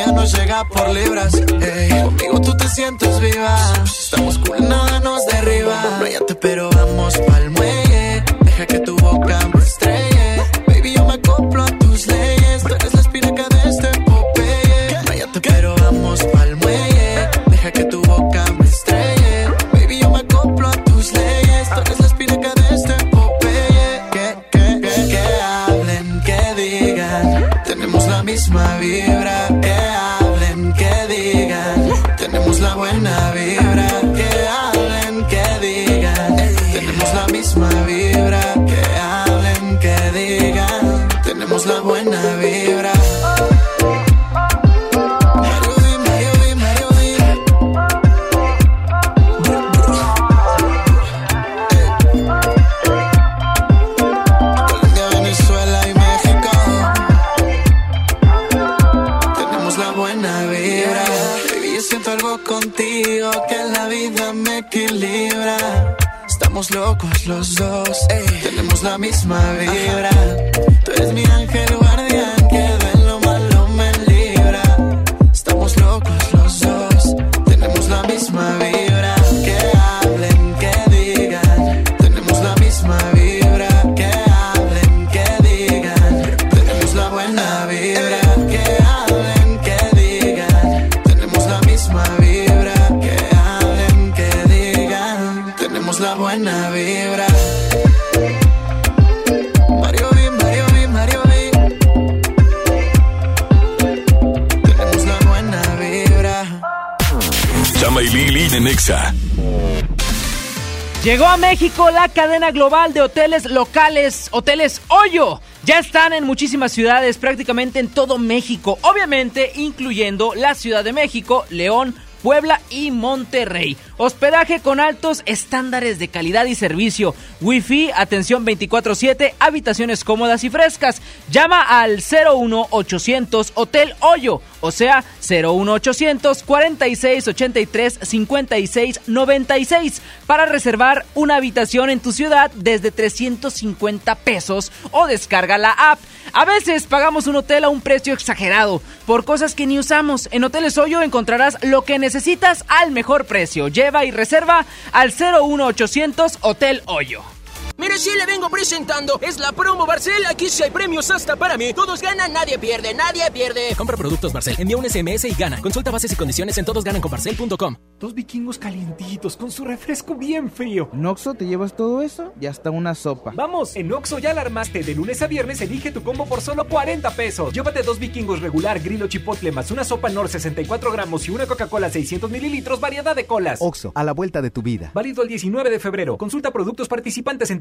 Speaker 20: Energía nos llega por libras. Ey, conmigo tú te sientes viva. Estamos cool, nada nos derriba. No hay pero vamos pa'l muelle. Deja que tu boca me estrelle. Baby, yo me acoplo a tus leyes. Tú eres la espinaca de este Popeye. No hay pero vamos pa'l muelle. Deja que tu boca me estrelle. Baby, yo me acoplo a tus leyes. Tú eres la espinaca de este Popeye. Que, que, que, que hablen, que digan. Tenemos la misma vibra. Los dos, ey, tenemos la misma vibra.
Speaker 1: Llegó a México la cadena global de hoteles locales, Hoteles Hoyo. Ya están en muchísimas ciudades, prácticamente en todo México, obviamente incluyendo la Ciudad de México, León, Puebla y Monterrey. Hospedaje con altos estándares de calidad y servicio. Wi-Fi, atención 24/7, habitaciones cómodas y frescas. Llama al 01800 Hotel Hoyo, o sea, 01800 46 83 56 96 para reservar una habitación en tu ciudad desde 350 pesos o descarga la app. A veces pagamos un hotel a un precio exagerado por cosas que ni usamos. En Hoteles Hoyo encontrarás lo que necesitas al mejor precio. Lleva y reserva al 01800 Hotel Hoyo.
Speaker 31: Mire, si le vengo presentando, es la promo Barcel. Aquí sí hay premios hasta para mí. Todos ganan, nadie pierde, nadie pierde.
Speaker 32: Compra productos Barcel, envía un SMS y gana. Consulta bases y condiciones en todosgananconbarcel.com.
Speaker 33: Dos vikingos calientitos con su refresco bien frío.
Speaker 34: ¿En Oxxo te llevas todo eso? Y hasta una sopa.
Speaker 33: Vamos, en Oxxo ya la armaste. De lunes a viernes elige tu combo por solo 40 pesos. Llévate dos vikingos regular, grillo chipotle, más una sopa Nor 64 gramos y una Coca-Cola 600 mililitros, variedad de colas.
Speaker 34: Oxxo, a la vuelta de tu vida.
Speaker 33: Válido el 19 de febrero. Consulta productos participantes en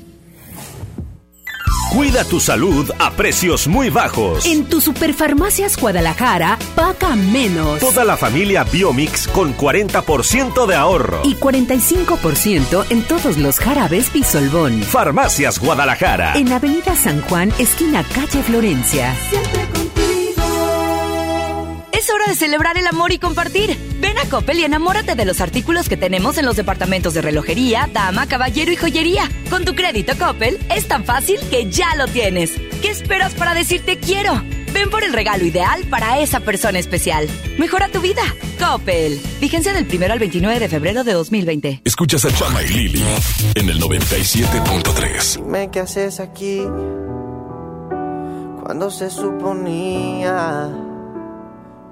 Speaker 15: Cuida tu salud a precios muy bajos.
Speaker 16: En tu Superfarmacias Guadalajara, paga menos.
Speaker 15: Toda la familia Biomix con 40% de ahorro.
Speaker 16: Y 45% en todos los jarabes Bisolbón.
Speaker 15: Farmacias Guadalajara.
Speaker 16: En Avenida San Juan, esquina calle Florencia.
Speaker 26: Es hora de celebrar el amor y compartir. Ven a Coppel y enamórate de los artículos que tenemos en los departamentos de relojería, dama, caballero y joyería. Con tu crédito Coppel es tan fácil que ya lo tienes. ¿Qué esperas para decirte quiero? Ven por el regalo ideal para esa persona especial. Mejora tu vida. Coppel. Vigencia del 1 al 29 de febrero de 2020.
Speaker 8: Escuchas a Chama y Lili en el 97.3.
Speaker 35: Dime qué haces aquí cuando se suponía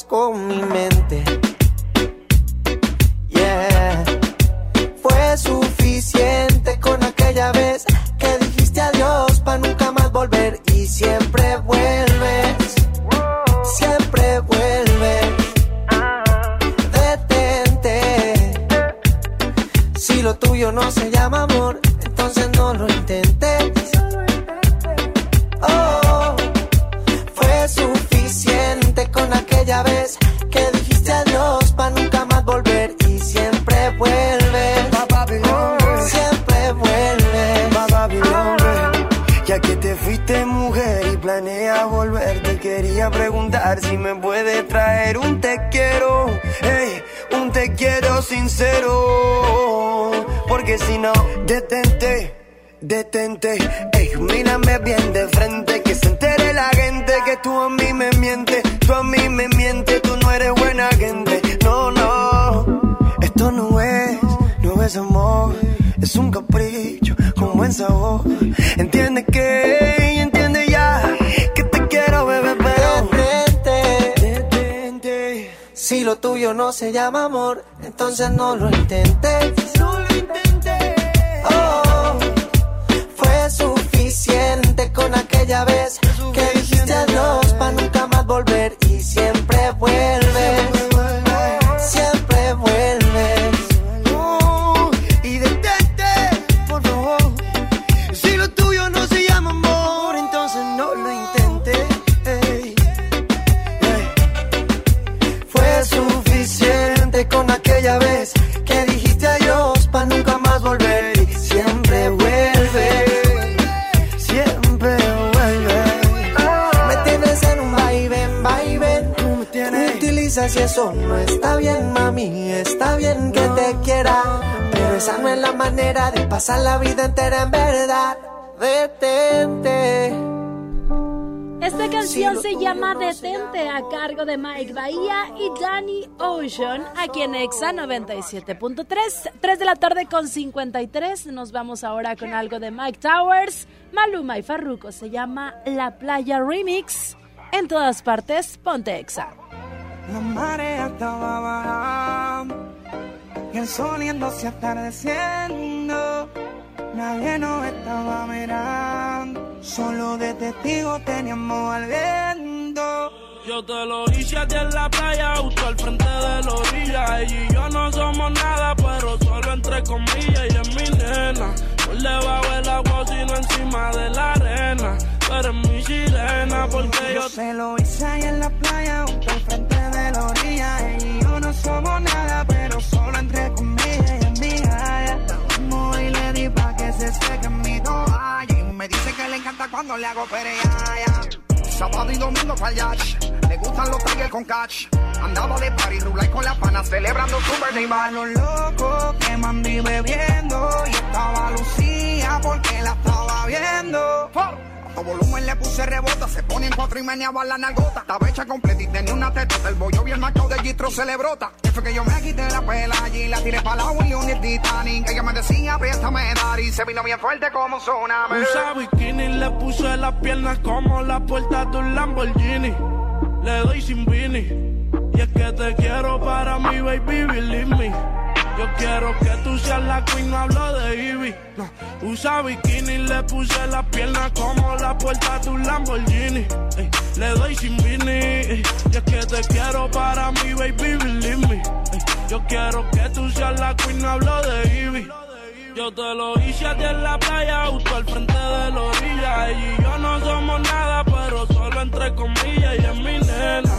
Speaker 35: Con mi mente. Entonces no lo intentes.
Speaker 2: Ocean aquí en Exa 97.3. 3 de la tarde con 53. Nos vamos ahora con algo de Mike Towers, Maluma y Farruko. Se llama La Playa Remix. En todas partes, ponte Exa.
Speaker 28: La marea estaba bajando y el sol yéndose atardeciendo. Nadie nos estaba mirando, solo de testigo teníamos al viento.
Speaker 4: Yo te lo hice a ti en la playa, justo al frente de la orilla. Ella y yo no somos nada, pero solo entre comillas. Y es mi nena, no le va a ver agua sino encima de la arena. Tú eres mi sirena, porque yo
Speaker 28: Yo se lo hice ahí en la playa, justo al frente de la orilla. Ella y yo no somos nada, pero solo entre comillas y es mi. Vamos y le di pa' que se seque mi toalla. Y me dice que le encanta cuando le hago pereaya. Sábado y domingo pa'l yacht. Le gustan los tigres con catch. Andaba de party, rulay con las panas, celebrando su birthday bash. Los locos que me andí bebiendo. Y estaba Lucía porque la estaba viendo. Todo volumen le puse rebota. Se pone en cuatro y meneaba la nalgota. Estaba hecha completa y tenía una tetota. El bollo bien marcado de Gistro se le brota. Que fue que yo me quité la pela allí, la tiré para la William y el Titanic. Ella me decía, dar y se vino bien fuerte como un tsunami.
Speaker 4: Usa bikini, le puse las piernas como la puerta de un Lamborghini. Le doy sin vini. Y es que te quiero para mí, baby, believe me. Yo quiero que tú seas la queen, no hablo de Ivy. No. Usa bikini, le puse las piernas como la puerta de un Lamborghini. Le doy sin vini. ey, y es que te quiero para mí, baby, believe me. Yo quiero que tú seas la queen, no hablo de Ivy. Yo te lo hice a ti en la playa, justo al frente de la orilla. Ella y yo no somos nada, pero solo entre comillas. Y es mi nena,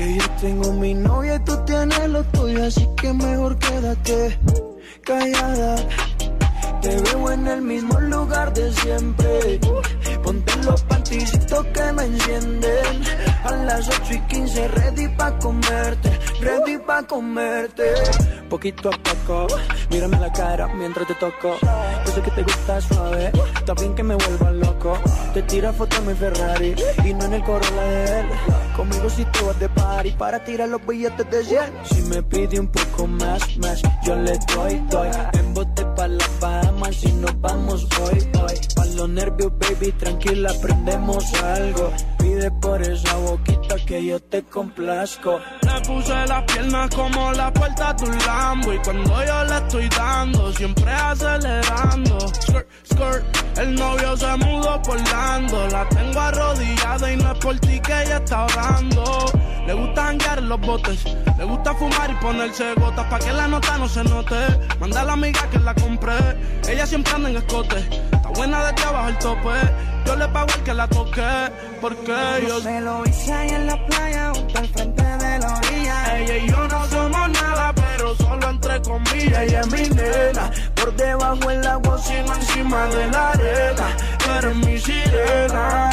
Speaker 20: Que yo tengo mi novia y tú tienes lo tuyo, así que mejor quédate callada. Te veo en el mismo lugar de siempre. Ponte los panticitos que me encienden. A las 8 y 15, ready pa' comerte. Ready pa' comerte. Poquito a poco, mírame la cara mientras te toco. Yo sé que te gusta suave, también que me vuelva loco. Te tira foto en mi Ferrari y no en el Corolla de él. Conmigo si tú vas de party para tirar los billetes de 100. Si me pide un poco más, más, yo le doy, doy. En bote pa' la Bahamas si nos vamos hoy, hoy. Pa' los nervios, baby, tranquila, aprendemos algo. Pide por esa boquita que yo te complazco.
Speaker 4: Le puse las piernas como la puerta de un Lambo. Y cuando yo le estoy dando, siempre acelerando. Skirt, skirt, el novio se mudó por Lando. La tengo arrodillada y no es por ti que ella está orando. Le gusta janguear en los botes Le gusta fumar y ponerse gotas Pa' que la nota no se note. Manda a la amiga que la compré Ella siempre anda en escote. Está buena de abajo el tope Yo le pago el que la toque Porque yo
Speaker 20: Se lo hice ahí en la playa, junto al frente de la orilla.
Speaker 4: Ella y yo no somos nada, pero solo entre comillas.
Speaker 20: Ella es mi nena, por debajo del agua, sino encima de la arena.
Speaker 4: Eres mi sirena.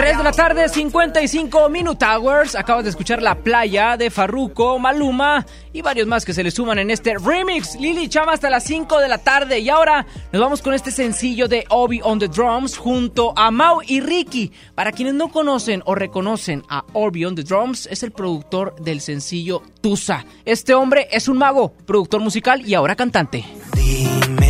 Speaker 1: 3 de la tarde, 55 Minute Hours. Acabas de escuchar La Playa de Farruko, Maluma y varios más que se le suman en este remix. Lili Chama hasta las 5 de la tarde. Y ahora nos vamos con este sencillo de Obi on the Drums junto a Mau y Ricky. Para quienes no conocen o reconocen a Obi on the Drums, es el productor del sencillo Tusa. Este hombre es un mago, productor musical y ahora cantante.
Speaker 20: Dime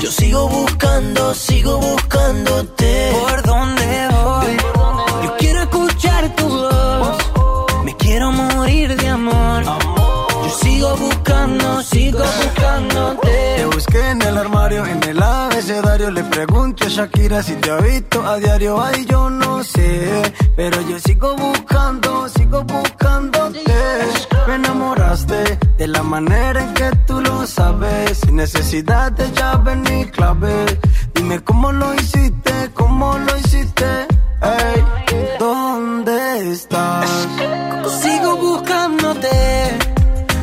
Speaker 20: Yo sigo buscando, sigo buscándote. ¿Por dónde voy?
Speaker 36: Abecedario. Le pregunto a Shakira si te ha visto a diario. Ay, yo no sé. Pero yo sigo buscando, sigo buscándote. Me enamoraste de la manera en que tú lo sabes. Sin necesidad de llave ni clave. Dime cómo lo hiciste, cómo lo hiciste. Ey, ¿dónde estás?
Speaker 20: Sigo buscándote,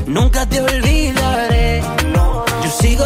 Speaker 20: nunca te olvidaré.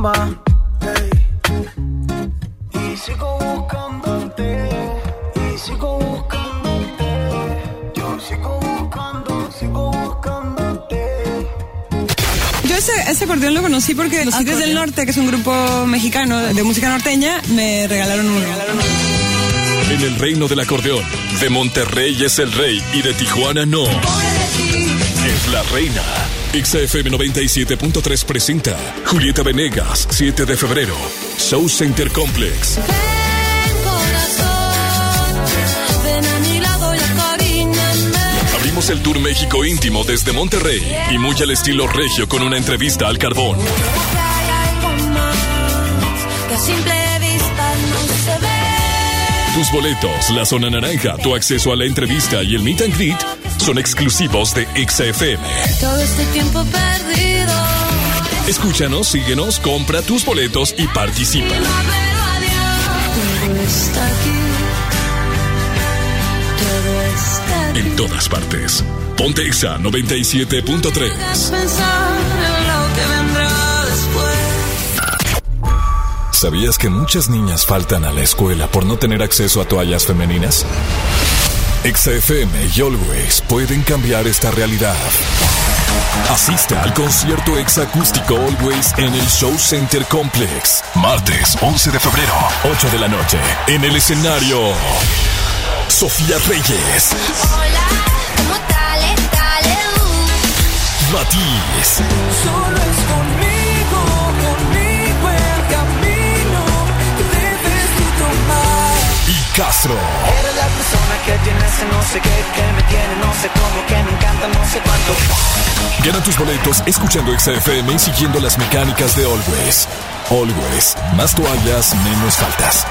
Speaker 20: Mostima. Ey. Y sigo buscándote, y sigo buscándote. Yo sigo buscando, sigo buscándote.
Speaker 37: Yo ese, ese acordeón lo conocí porque los Tigres del Norte, que es un grupo mexicano de música norteña, me regalaron uno.
Speaker 8: En el reino del acordeón, de Monterrey es el rey y de Tijuana no. Es la reina. XFM 97.3 presenta Julieta Venegas, 7 de febrero. Show Center Complex.
Speaker 38: Ven a mi lado y acaríñame.
Speaker 8: Abrimos el Tour México íntimo desde Monterrey y muy al estilo regio con una entrevista al carbón. Tus boletos, la zona naranja, tu acceso a la entrevista y el meet and greet son exclusivos de XFM.
Speaker 38: Todo este tiempo perdido.
Speaker 8: Escúchanos, síguenos, compra tus boletos y participa.
Speaker 38: Todo está aquí. Todo está.
Speaker 8: En todas partes. Ponte Exa 97.3.
Speaker 38: Pensar en lo que vendrá después.
Speaker 8: ¿Sabías que muchas niñas faltan a la escuela por no tener acceso a toallas femeninas? XFM y Always pueden cambiar esta realidad. Asista al concierto exacústico Always en el Show Center Complex. Martes 11 de febrero, 8 de la noche. En el escenario, Sofía Reyes,
Speaker 38: Hola, ¿cómo tal? Dale, uh.
Speaker 8: Matiz,
Speaker 38: Solo es conmigo, conmigo el camino que debes tomar.
Speaker 8: y Castro.
Speaker 38: Que tiene ese no sé qué, que me tiene no sé cómo, que me encanta no sé cuánto.
Speaker 8: Gana tus boletos escuchando XFM y siguiendo las mecánicas de Always. Always, más toallas, menos faltas.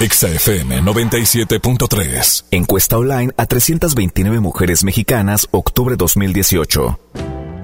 Speaker 8: XFM 97.3.
Speaker 25: Encuesta online a 329 mujeres mexicanas, octubre 2018.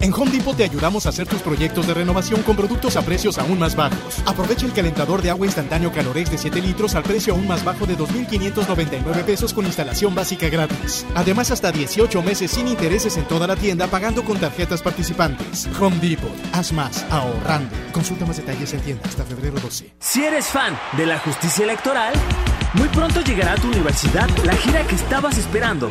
Speaker 10: En Home Depot te ayudamos a hacer tus proyectos de renovación con productos a precios aún más bajos. Aprovecha el calentador de agua instantáneo Calorex de 7 litros al precio aún más bajo de 2.599 pesos con instalación básica gratis. Además, hasta 18 meses sin intereses en toda la tienda pagando con tarjetas participantes. Home Depot. Haz más ahorrando. Consulta más detalles en tienda hasta febrero 12.
Speaker 15: Si eres fan de la justicia electoral, muy pronto llegará a tu universidad la gira que estabas esperando.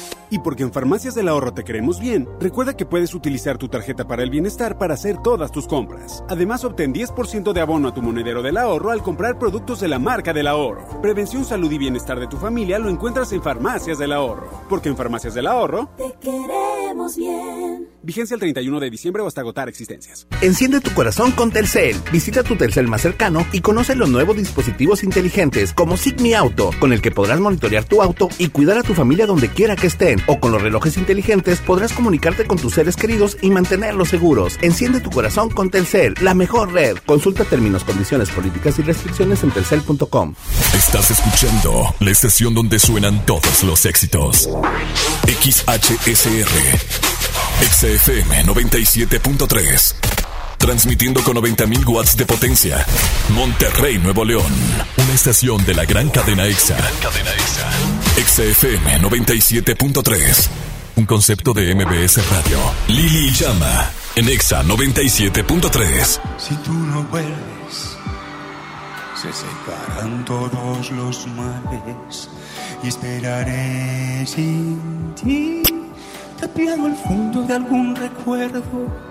Speaker 23: Y porque en Farmacias del Ahorro te queremos bien, recuerda que puedes utilizar tu tarjeta para el bienestar para hacer todas tus compras. Además, obtén 10% de abono a tu monedero del ahorro al comprar productos de la marca del ahorro. Prevención, salud y bienestar de tu familia lo encuentras en Farmacias del Ahorro. Porque en Farmacias del Ahorro...
Speaker 38: Te queremos. bien.
Speaker 39: Vigencia el 31 de diciembre o hasta agotar existencias.
Speaker 29: Enciende tu corazón con Telcel. Visita tu Telcel más cercano y conoce los nuevos dispositivos inteligentes como Sigmi Auto, con el que podrás monitorear tu auto y cuidar a tu familia donde quiera que estén. O con los relojes inteligentes podrás comunicarte con tus seres queridos y mantenerlos seguros. Enciende tu corazón con Telcel, la mejor red. Consulta términos, condiciones, políticas y restricciones en telcel.com.
Speaker 8: Estás escuchando la estación donde suenan todos los éxitos. XHSR. XFM 97.3. Transmitiendo con 90.000 watts de potencia. Monterrey, Nuevo León. Una estación de la gran cadena EXA. Cadena EXA. XFM 97.3. Un concepto de MBS Radio. Lili Llama. En EXA 97.3.
Speaker 23: Si tú no vuelves, se secarán todos los males y esperaré sin ti, tapiado el fondo de algún recuerdo.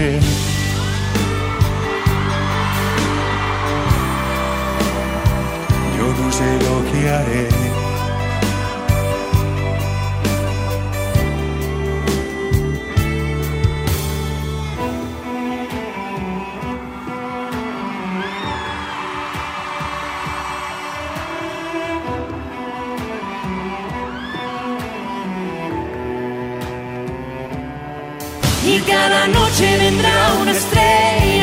Speaker 23: Yo no sé.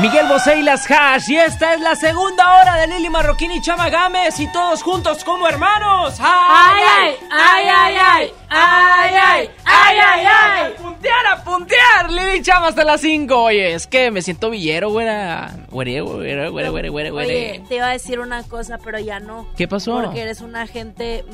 Speaker 1: Miguel Bosé y las Hash. Y esta es la segunda hora de Lili Marroquín y Chama Gámez. Y todos juntos como hermanos. ¡Ay, ay, ay, ay, ay! ¡Ay, ay, ay, ay, ay! ¡A puntear, a puntear! Lili Chama hasta las 5. Oye, es que me siento villero, güera. Güere, güere, güere, güere, güere,
Speaker 2: Oye, te iba a decir una cosa, pero ya no.
Speaker 1: ¿Qué pasó?
Speaker 2: Porque eres una gente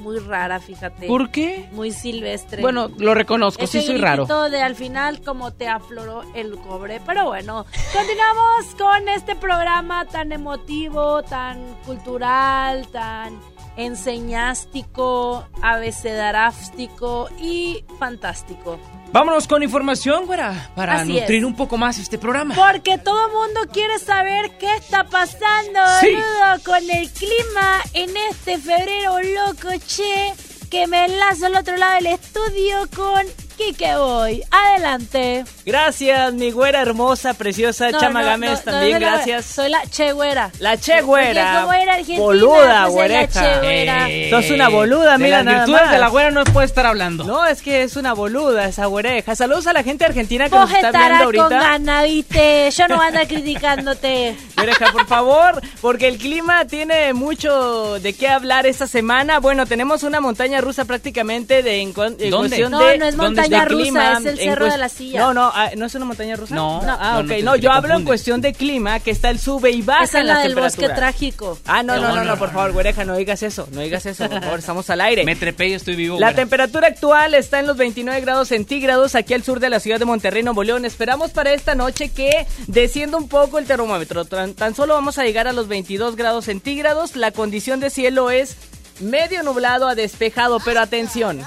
Speaker 2: muy rara, fíjate.
Speaker 1: ¿Por qué?
Speaker 2: Muy silvestre.
Speaker 1: Bueno, lo reconozco, sí
Speaker 2: Ese
Speaker 1: soy raro.
Speaker 2: de al final como te afloró el cobre. Pero bueno, continuamos con este programa tan emotivo, tan cultural, tan enseñástico, abecedarástico y fantástico.
Speaker 1: Vámonos con información, güera, para
Speaker 2: Así
Speaker 1: nutrir
Speaker 2: es.
Speaker 1: un poco más este programa.
Speaker 2: Porque todo mundo quiere saber qué está pasando,
Speaker 1: Sí.
Speaker 2: boludo, con el clima en este febrero loco, che. Que me enlazo al otro lado del estudio con Kike Boy. Adelante.
Speaker 40: Gracias, mi güera hermosa, preciosa,
Speaker 2: No,
Speaker 40: Chama
Speaker 2: no,
Speaker 40: Gámez,
Speaker 2: no, no,
Speaker 40: también,
Speaker 2: no, no,
Speaker 40: gracias.
Speaker 2: Soy la che güera.
Speaker 40: La che güera.
Speaker 2: Porque como era argentina,
Speaker 40: Boluda,
Speaker 2: pues, es la che
Speaker 40: güereja.
Speaker 2: güera.
Speaker 40: Sos una boluda, mira
Speaker 1: las
Speaker 40: nada más.
Speaker 1: de la güera no puede estar hablando.
Speaker 40: No, es que es una boluda esa güereja. Saludos a la gente argentina que nos está viendo
Speaker 2: con
Speaker 40: ahorita.
Speaker 2: ganas, viste. Yo no ando criticándote.
Speaker 40: Güereja, por favor, porque el clima tiene mucho de qué hablar esta semana. Bueno, tenemos una montaña rusa prácticamente de en,
Speaker 1: ¿Dónde?
Speaker 40: cuestión
Speaker 2: No,
Speaker 40: de
Speaker 2: no es
Speaker 40: de
Speaker 2: montaña
Speaker 40: clima,
Speaker 2: rusa, es el Cerro de la Silla.
Speaker 40: No, no, ah, no es una montaña rusa.
Speaker 2: No.
Speaker 40: no. Ah,
Speaker 1: No,
Speaker 40: ok.
Speaker 1: no,
Speaker 40: yo hablo en cuestión de clima, que está el sube y baja
Speaker 2: Esa es
Speaker 40: en
Speaker 2: la
Speaker 40: las
Speaker 2: del bosque trágico.
Speaker 40: Ah, no, no, no,
Speaker 1: No,
Speaker 40: no,
Speaker 1: no,
Speaker 40: por favor, güereja, no digas eso, no digas eso, por favor, estamos al aire.
Speaker 1: Me trepé y estoy vivo.
Speaker 40: La
Speaker 1: güera.
Speaker 40: temperatura actual está en los 29 grados centígrados aquí al sur de la ciudad de Monterrey, Nuevo León. Esperamos para esta noche que descienda un poco el termómetro. Tan, tan solo vamos a llegar a los 22 grados centígrados. La condición de cielo es medio nublado a despejado, pero atención.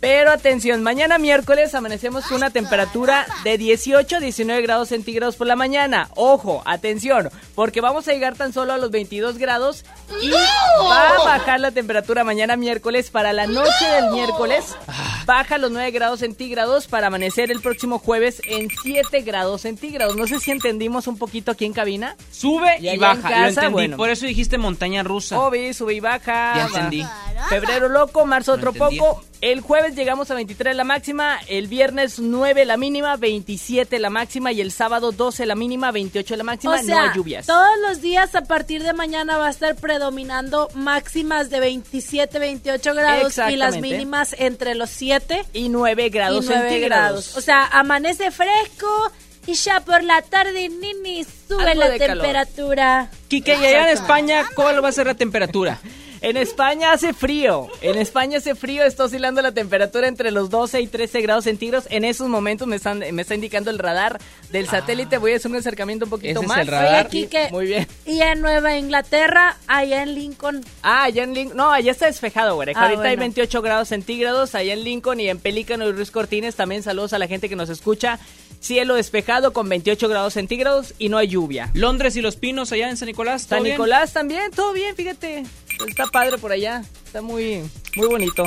Speaker 40: Pero atención, mañana miércoles amanecemos con una temperatura de 18 a 19 grados centígrados por la mañana. Ojo, atención, porque vamos a llegar tan solo a los 22 grados y va a bajar la temperatura mañana miércoles para la noche del miércoles. Baja los 9 grados centígrados para amanecer el próximo jueves en 7 grados centígrados. No sé si entendimos un poquito aquí en cabina.
Speaker 1: Sube
Speaker 40: Y
Speaker 1: y,
Speaker 40: allá en
Speaker 1: baja.
Speaker 40: casa,
Speaker 1: Lo entendí.
Speaker 40: bueno.
Speaker 1: Por eso dijiste montaña rusa.
Speaker 40: Obi, sube y baja.
Speaker 1: Ya entendí.
Speaker 40: Febrero loco, marzo otro
Speaker 1: entendí.
Speaker 40: poco. El jueves llegamos a 23 la máxima, el viernes 9 la mínima, 27 la máxima y el sábado 12 la mínima, 28 la máxima,
Speaker 2: O sea,
Speaker 40: no hay lluvias.
Speaker 2: todos los días a partir de mañana va a estar predominando máximas de 27, 28 grados y las mínimas entre los 7
Speaker 40: Y 9 grados
Speaker 2: y 9
Speaker 40: centígrados.
Speaker 2: grados. O sea, amanece fresco y ya por la tarde, nini, sube
Speaker 40: Algo
Speaker 2: la temperatura.
Speaker 1: Quique, y allá en España, ¿cuál va a ser la temperatura?
Speaker 40: En España hace frío. En España hace frío, está oscilando la temperatura entre los 12 y 13 grados centígrados. En esos momentos me, están, me está indicando el radar del satélite. Voy a hacer un acercamiento un poquito
Speaker 1: Ese es
Speaker 40: más.
Speaker 1: el radar.
Speaker 2: Oye,
Speaker 40: Muy bien.
Speaker 2: y en Nueva Inglaterra, allá en Lincoln,
Speaker 40: Ah, allá en Lincoln. No, allá está despejado, güey.
Speaker 2: Ah,
Speaker 40: Ahorita hay
Speaker 2: bueno.
Speaker 40: 28 grados centígrados. Allá en Lincoln y en Pelícano y Ruiz Cortines. También saludos a la gente que nos escucha. Cielo despejado con 28 grados centígrados y no hay lluvia.
Speaker 1: Londres y los Pinos allá en San Nicolás. ¿todo
Speaker 40: San
Speaker 1: bien?
Speaker 40: Nicolás también, todo bien, fíjate. Está padre por allá. Está muy, muy bonito.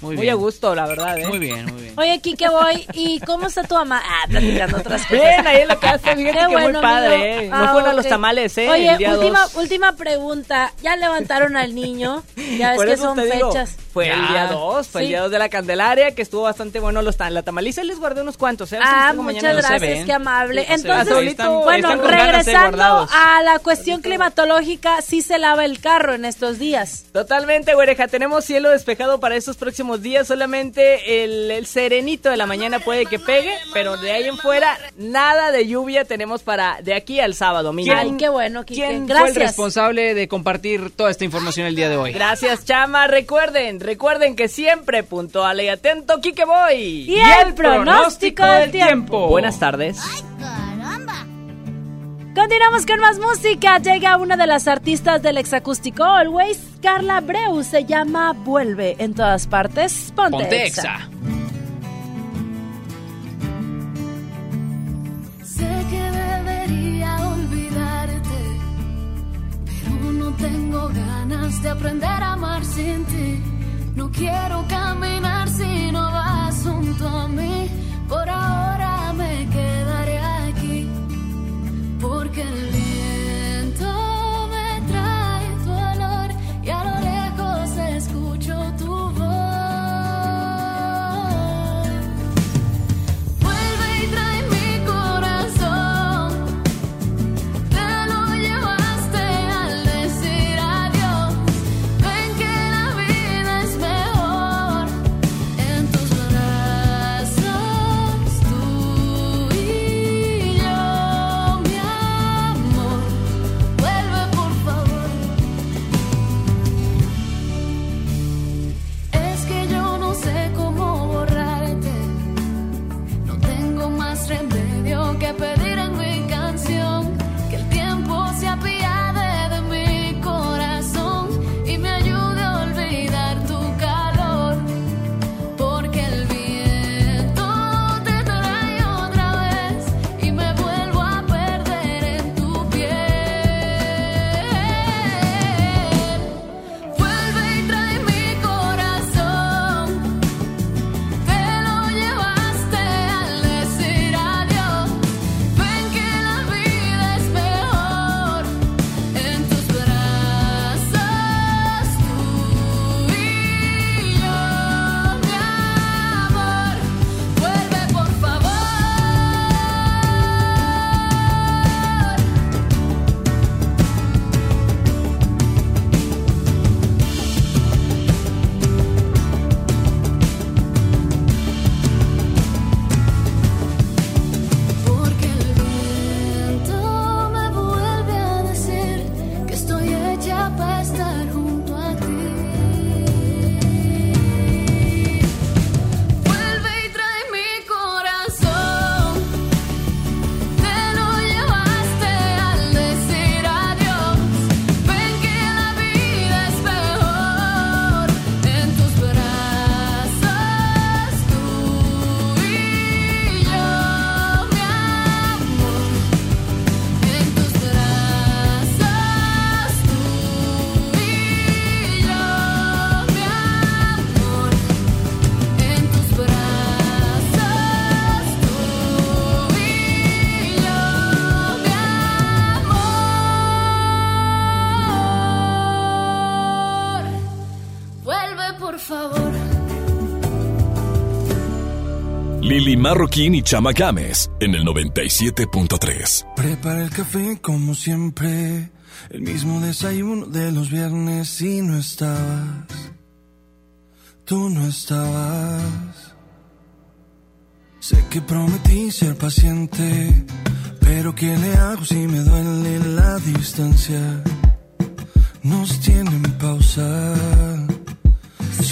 Speaker 1: Muy
Speaker 40: Muy,
Speaker 1: bien.
Speaker 40: a gusto, la verdad, ¿eh?
Speaker 1: Muy bien, muy bien.
Speaker 2: Oye, Kike Boy, ¿y cómo está tu mamá? Ah, platicando otras cosas.
Speaker 40: Bien, ahí en la casa, fíjate
Speaker 2: Qué
Speaker 40: que
Speaker 2: bueno,
Speaker 40: muy padre. ¿eh? No
Speaker 2: Ah,
Speaker 40: fueron a los tamales, ¿eh?
Speaker 2: Oye,
Speaker 40: el día
Speaker 2: última,
Speaker 40: dos.
Speaker 2: última pregunta. ¿Ya levantaron al niño? Ya ves que son
Speaker 40: digo,
Speaker 2: fechas.
Speaker 40: Fue el día 2, fue el día 2 de la Candelaria, que estuvo bastante bueno los la tamaliza. Les guardé unos cuantos, ¿eh? Si
Speaker 2: Ah, muchas
Speaker 40: mañana.
Speaker 2: gracias, qué amable.
Speaker 1: No.
Speaker 2: Entonces,
Speaker 1: Ahí están-
Speaker 2: bueno,
Speaker 1: están con ganas, eh,
Speaker 2: regresando a la cuestión climatológica, sí se lava el carro en estos días.
Speaker 40: Totalmente, güereja. Tenemos cielo despejado para estos próximos días. Solamente el, el serenito de la mañana puede que pegue, pero de ahí en fuera, nada de lluvia tenemos para de aquí al sábado. mínimo.
Speaker 2: Ay, qué bueno, Kike.
Speaker 1: ¿Quién fue el
Speaker 2: Gracias.
Speaker 1: responsable de compartir toda esta información el día de hoy?
Speaker 40: Gracias, Chama. Recuerden, recuerden que siempre puntual y atento, Kike Boy.
Speaker 2: Y el pronóstico del tiempo.
Speaker 40: Buenas tardes.
Speaker 2: Continuamos con más música. Llega una de las artistas del exacústico Always, Carla Breu. Se llama Vuelve en todas partes. Ponte,
Speaker 1: Ponte
Speaker 2: Exa.
Speaker 1: Exa.
Speaker 41: Sé que debería olvidarte, pero no tengo ganas de aprender a amar sin ti. No quiero caminar si no vas junto a mí. Por ahora porque el
Speaker 8: Marroquín y Chama Games en el 97.3.
Speaker 20: Prepara el café como siempre, el mismo desayuno de los viernes y no estabas. Tú no estabas. Sé que prometí ser paciente, pero ¿qué le hago si me duele la distancia? Nos tienen pausa.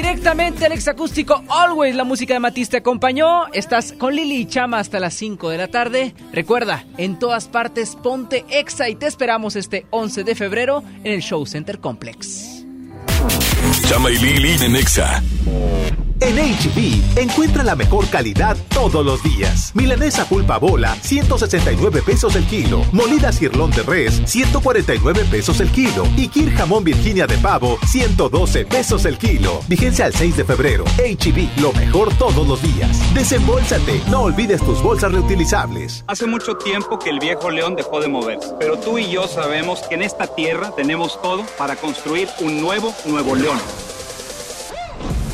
Speaker 1: directamente al exacústico Always. La música de Matiz te acompañó. Estás con Lili y Chama hasta las 5 de la tarde. Recuerda, en todas partes ponte exa y te esperamos este 11 de febrero en el Show Center Complex.
Speaker 8: Chama y Lili en Exa.
Speaker 42: En HB, encuentra la mejor calidad todos los días. Milanesa pulpa bola, 169 pesos el kilo. Molida cirlón de res, 149 pesos el kilo. Y Kir jamón Virginia de pavo, 112 pesos el kilo. Vigencia al 6 de febrero. HB, lo mejor todos los días. Desembolsate, no olvides tus bolsas reutilizables.
Speaker 43: Hace mucho tiempo que el viejo león dejó de moverse, pero tú y yo sabemos que en esta tierra tenemos todo para construir un nuevo Nuevo León.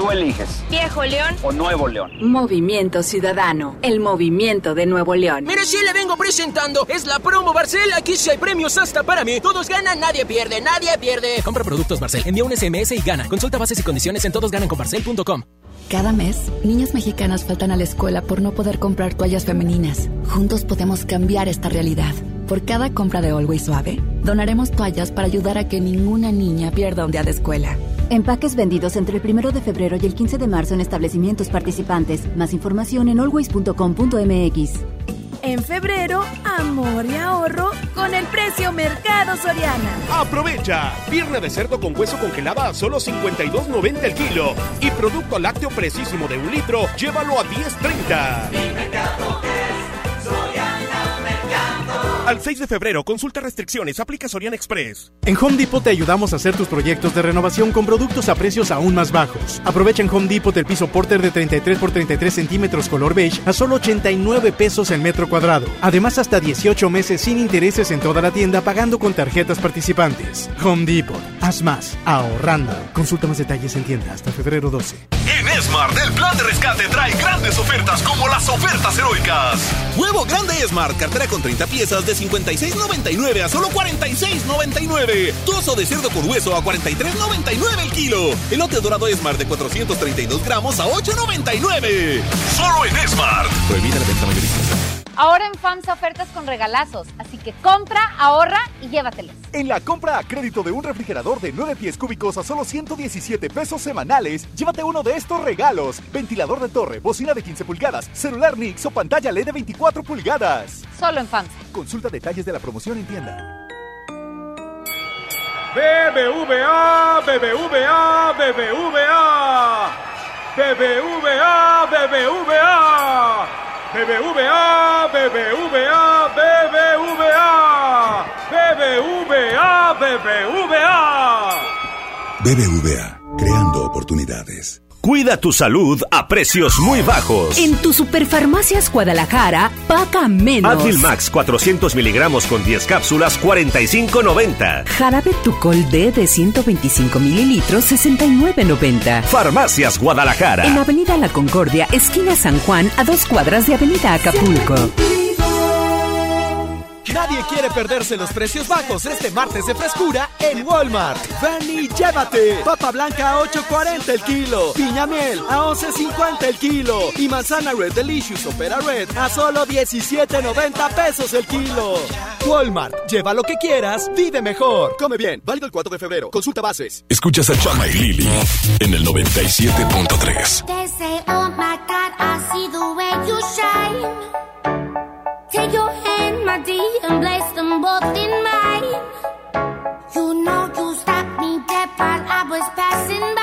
Speaker 43: Tú eliges.
Speaker 44: Viejo León.
Speaker 43: O Nuevo León.
Speaker 16: Movimiento Ciudadano, el movimiento de Nuevo León.
Speaker 31: Mire, sí le vengo presentando. Es la promo Barcel. Aquí sí hay premios hasta para mí. Todos ganan, nadie pierde, nadie pierde.
Speaker 45: Compra productos Barcel, envía un SMS y gana. Consulta bases y condiciones en todosgananconbarcel.com.
Speaker 46: Cada mes, niñas mexicanas faltan a la escuela por no poder comprar toallas femeninas. Juntos podemos cambiar esta realidad. Por cada compra de Always Suave, donaremos toallas para ayudar a que ninguna niña pierda un día de escuela.
Speaker 47: Empaques vendidos entre el 1 de febrero y el 15 de marzo en establecimientos participantes. Más información en always.com.mx.
Speaker 2: En febrero, amor y ahorro con el precio Mercado Soriana.
Speaker 9: Aprovecha. Pierna de cerdo con hueso congelada a solo 52.90 el kilo. Y producto lácteo precisísimo de un litro, llévalo a 10.30. Al 6 de febrero, consulta restricciones, aplica Soriana Express.
Speaker 10: En Home Depot te ayudamos a hacer tus proyectos de renovación con productos a precios aún más bajos. Aprovecha en Home Depot el piso Porter de 33 por 33 centímetros color beige a solo 89 pesos el metro cuadrado. Además, hasta 18 meses sin intereses en toda la tienda pagando con tarjetas participantes. Home Depot. Haz más, ahorrando. Consulta más detalles en tienda hasta febrero 12.
Speaker 48: En
Speaker 49: Esmart, el plan de rescate trae grandes ofertas como las ofertas heroicas.
Speaker 9: Huevo grande Esmart, cartera con 30 piezas de 56.99 a solo 46.99. Trozo de cerdo con hueso a 43.99 el kilo. Elote dorado Esmart de 432 gramos a 8.99.
Speaker 49: Solo en Esmart.
Speaker 9: Prohibida la venta mayorista.
Speaker 50: Ahora en FAMSA ofertas con regalazos, así que compra, ahorra y llévatelos.
Speaker 51: En la compra a crédito de un refrigerador de 9 pies cúbicos a solo 117 pesos semanales, llévate uno de estos regalos. Ventilador de torre, bocina de 15 pulgadas, celular Nix o pantalla LED de 24 pulgadas.
Speaker 50: Solo en FAMSA.
Speaker 51: Consulta detalles de la promoción en tienda.
Speaker 52: BBVA, BBVA, BBVA. BBVA, BBVA. BBVA, BBVA, BBVA. BBVA, BBVA.
Speaker 53: BBVA, creando oportunidades.
Speaker 15: Cuida tu salud a precios muy bajos.
Speaker 16: En tu Superfarmacias Guadalajara, paga menos.
Speaker 15: Advil Max 400 miligramos con 10 cápsulas, 45.90.
Speaker 16: Jarabe Tucol D de 125 mililitros, 69.90.
Speaker 15: Farmacias Guadalajara.
Speaker 16: En Avenida La Concordia, esquina San Juan, a dos cuadras de Avenida Acapulco.
Speaker 54: Nadie quiere perderse los precios bajos este martes de frescura en Walmart. Ven y llévate. Papa blanca a 8.40 el kilo. Piña miel a 11.50 el kilo. Y manzana Red Delicious Opera Red a solo 17.90 pesos el kilo. Walmart. Lleva lo que quieras, vive mejor. Come bien. Válido el 4 de febrero. Consulta bases.
Speaker 8: Escuchas a Chama y Lili en el 97.3.
Speaker 55: They say, oh my God, I see the way you shine. Take your hand, my dear, and place them both in mine. You know you stopped me dead while I was passing by.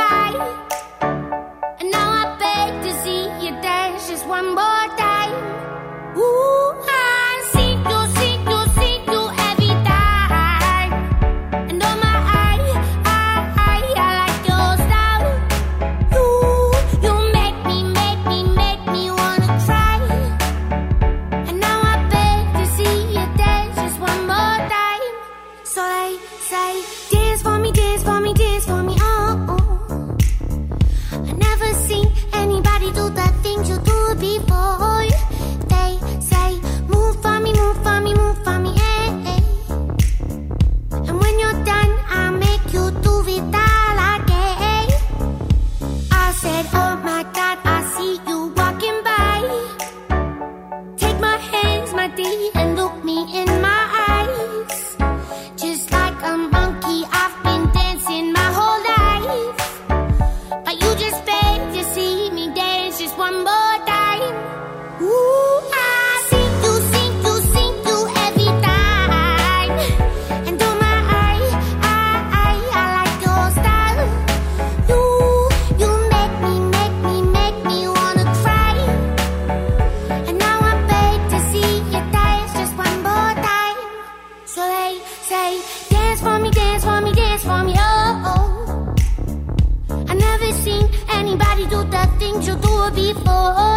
Speaker 55: Before.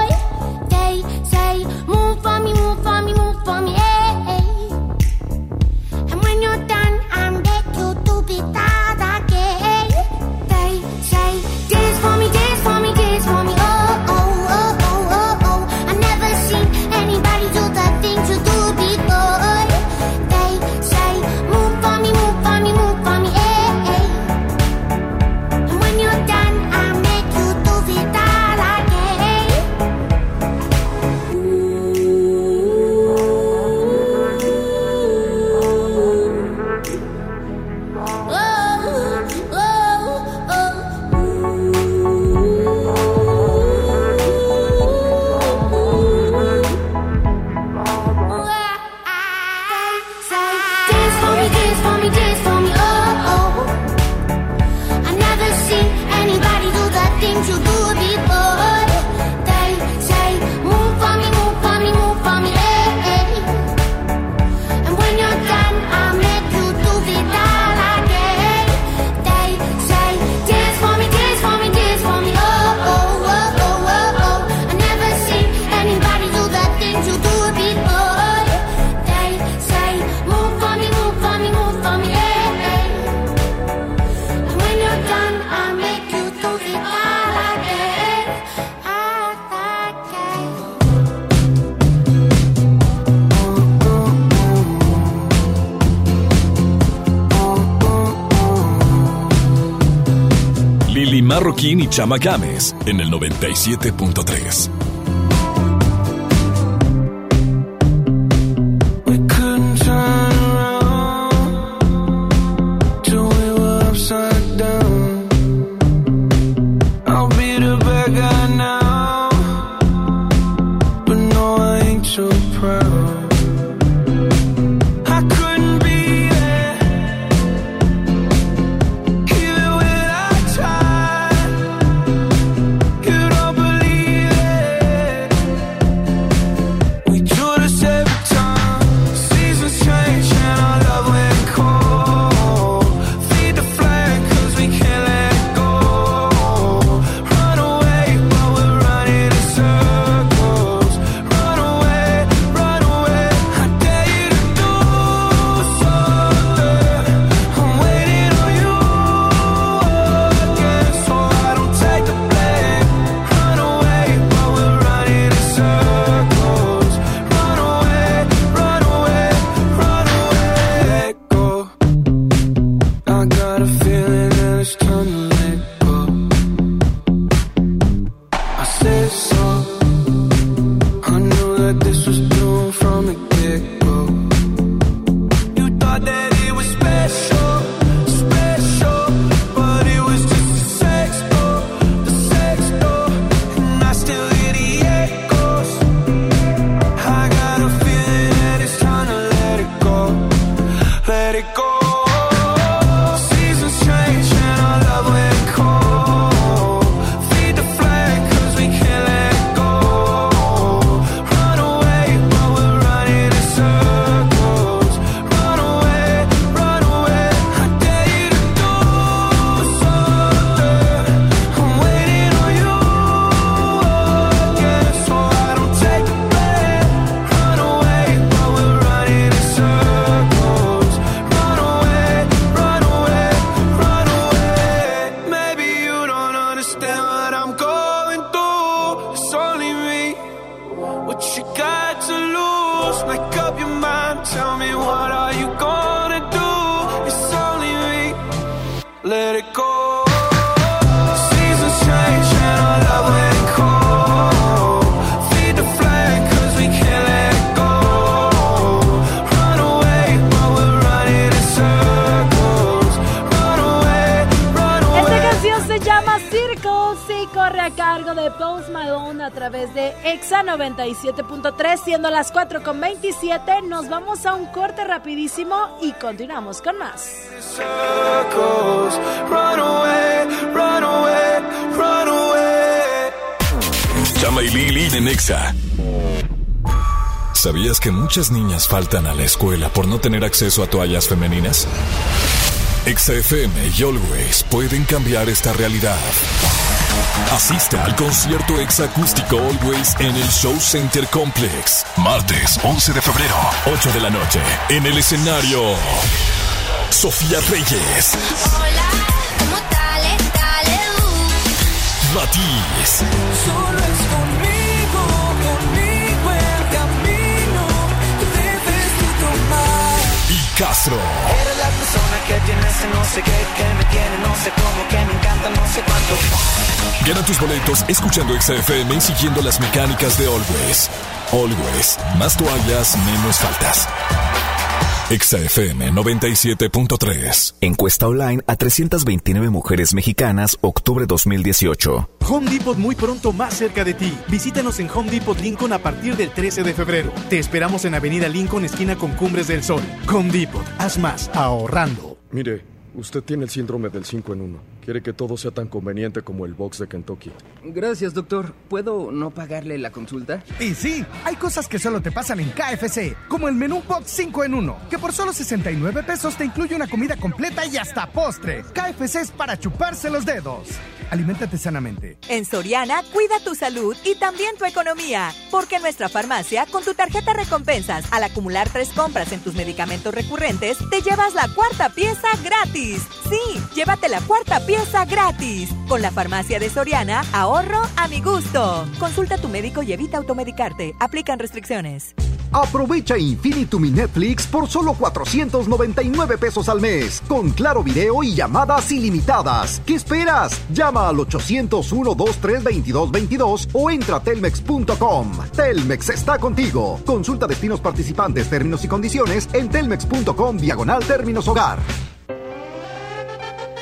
Speaker 20: Marroquín y Chama Games en el 97.3.
Speaker 2: siendo las 4 con 27. Nos vamos a un corte rapidísimo y continuamos con más.
Speaker 20: Chama y Lili de Nexa. ¿Sabías que muchas niñas faltan a la escuela por no tener acceso a toallas femeninas? Exa FM y Always pueden cambiar esta realidad. Asista al concierto exacústico Always en el Show Center Complex. Martes 11 de febrero, 8 de la noche. En el escenario, Sofía Reyes.
Speaker 8: Hola, ¿cómo tal? Dale, uh.
Speaker 20: Matiz.
Speaker 8: Solo es
Speaker 20: Castro.
Speaker 8: Eres la persona que tiene ese no sé qué, que me tiene no sé cómo, que me encanta no sé cuánto.
Speaker 20: Gana tus boletos escuchando XFM y siguiendo las mecánicas de Always. Always, más toallas, menos faltas. XFM 97.3.
Speaker 25: Encuesta online a 329 mujeres mexicanas, octubre 2018.
Speaker 10: Home Depot muy pronto más cerca de ti. Visítanos en Home Depot Lincoln a partir del 13 de febrero. Te esperamos en Avenida Lincoln, esquina con Cumbres del Sol. Home Depot, haz más ahorrando.
Speaker 56: Mire, usted tiene el síndrome del 5 en 1. Quiere que todo sea tan conveniente como el box de Kentucky.
Speaker 57: Gracias, doctor. ¿Puedo no pagarle la consulta?
Speaker 34: Y sí, hay cosas que solo te pasan en KFC, como el menú box 5 en 1, que por solo 69 pesos te incluye una comida completa y hasta postre. KFC es para chuparse los dedos. Aliméntate sanamente.
Speaker 26: En Soriana, cuida tu salud y también tu economía. Porque en nuestra farmacia, con tu tarjeta recompensas, al acumular tres compras en tus medicamentos recurrentes, te llevas la cuarta pieza gratis. Sí, llévate la cuarta pieza gratis. Con la farmacia de Soriana, ahorro a mi gusto. Consulta a tu médico y evita automedicarte. Aplican restricciones.
Speaker 58: Aprovecha Infinitum y Netflix por solo 499 pesos al mes, con claro video y llamadas ilimitadas. ¿Qué esperas? Llama al 801 23 2222 o entra a telmex.com. Telmex está contigo. Consulta destinos participantes, términos y condiciones en telmex.com diagonal términos hogar.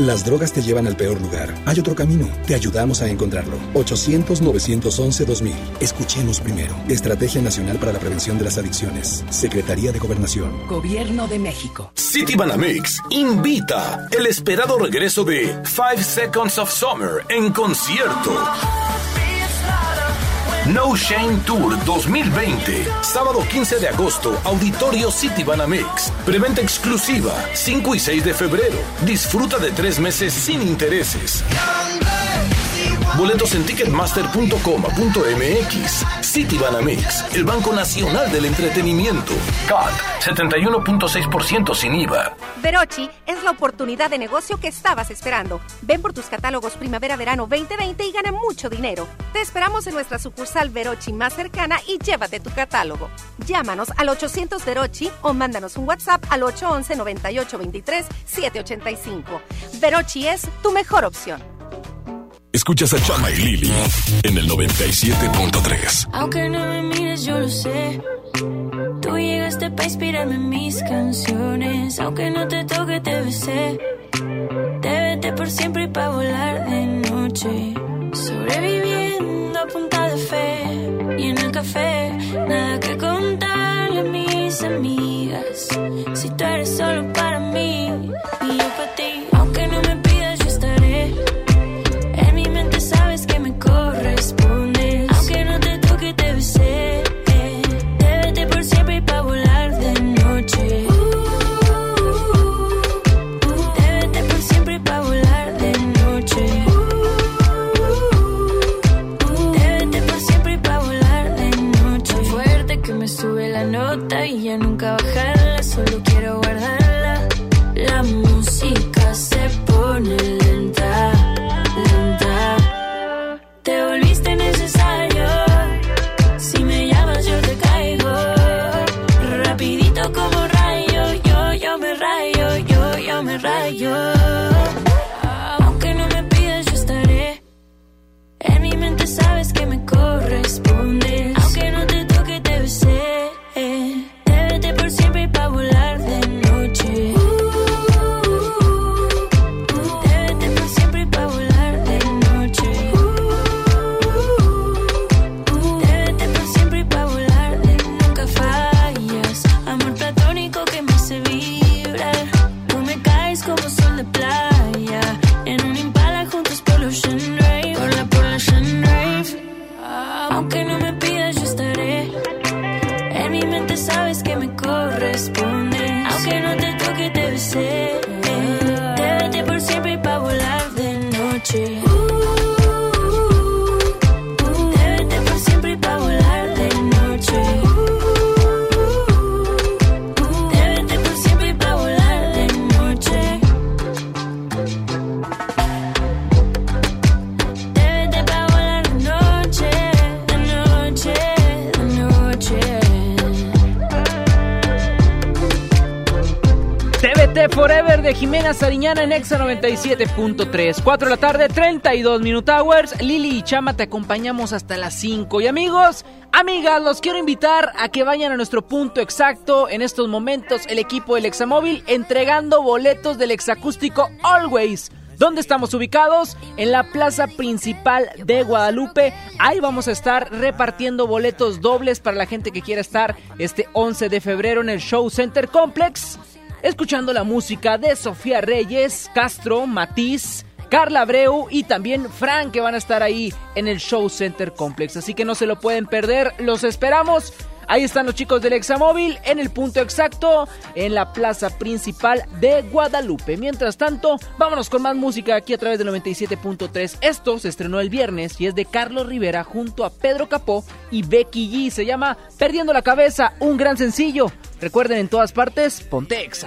Speaker 59: Las drogas te llevan al peor lugar. Hay otro camino. Te ayudamos a encontrarlo. 800-911-2000. Escuchemos primero. Estrategia Nacional para la Prevención de las Adicciones. Secretaría de Gobernación.
Speaker 16: Gobierno de México.
Speaker 8: City Banamex invita el esperado regreso de Five Seconds of Summer en concierto. No Shame Tour 2020. Sábado 15 de agosto, Auditorio City Banamex. Preventa exclusiva, 5 y 6 de febrero. Disfruta de tres meses sin intereses. Boletos en ticketmaster.com.mx. City Banamex, el Banco Nacional del Entretenimiento. CAT, 71.6% sin IVA.
Speaker 17: Verochi es la oportunidad de negocio que estabas esperando. Ven por tus catálogos Primavera-Verano 2020 y gana mucho dinero. Te esperamos en nuestra sucursal Verochi más cercana y llévate tu catálogo. Llámanos al 800 Verochi o mándanos un WhatsApp al 811 9823 785. Verochi es tu mejor opción.
Speaker 8: Escuchas a Chama y Lili en el 97.3.
Speaker 41: Aunque no me mires, yo lo sé. Tú llegaste para inspirarme en mis canciones. Aunque no te toque, te besé. Te vete por siempre y para volar de noche. Sobreviviendo a punta de fe. Y en el café, nada que contarle a mis amigas. Si tú eres solo para mí y yo para ti.
Speaker 1: Jimena Sariñana en Exa 97.3. 4 de la tarde, 32 Minute Hours. Lili y Chama te acompañamos hasta las 5. Y amigos, amigas, los quiero invitar a que vayan a nuestro punto exacto. En estos momentos, el equipo del Examóvil entregando boletos del exacústico Always. ¿Dónde estamos ubicados? En la plaza principal de Guadalupe. Ahí vamos a estar repartiendo boletos dobles para la gente que quiera estar este 11 de febrero en el Show Center Complex. Escuchando la música de Sofía Reyes, Castro, Matiz, Carla Abreu y también Frank que van a estar ahí en el Show Center Complex. Así que no se lo pueden perder. Los esperamos. Ahí están los chicos del Examóvil en el punto exacto en la plaza principal de Guadalupe. Mientras tanto, vámonos con más música aquí a través del 97.3. Esto se estrenó el viernes y es de Carlos Rivera junto a Pedro Capó y Becky G. Se llama Perdiendo la cabeza, un gran sencillo. Recuerden en todas partes, ponte exa.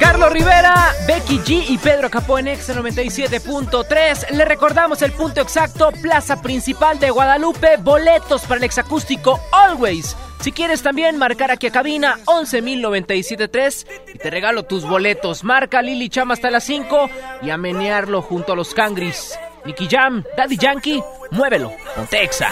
Speaker 1: Carlos Rivera, Becky G y Pedro Capó en Exa 97.3. Le recordamos el punto exacto, Plaza Principal de Guadalupe, boletos para el exacústico Always. Si quieres también marcar aquí a cabina 11.097.3 y te regalo tus boletos. Marca Lili Chama hasta las 5 y a menearlo junto a los Cangris. Nicky Jam, Daddy Yankee, muévelo, ponte Exa.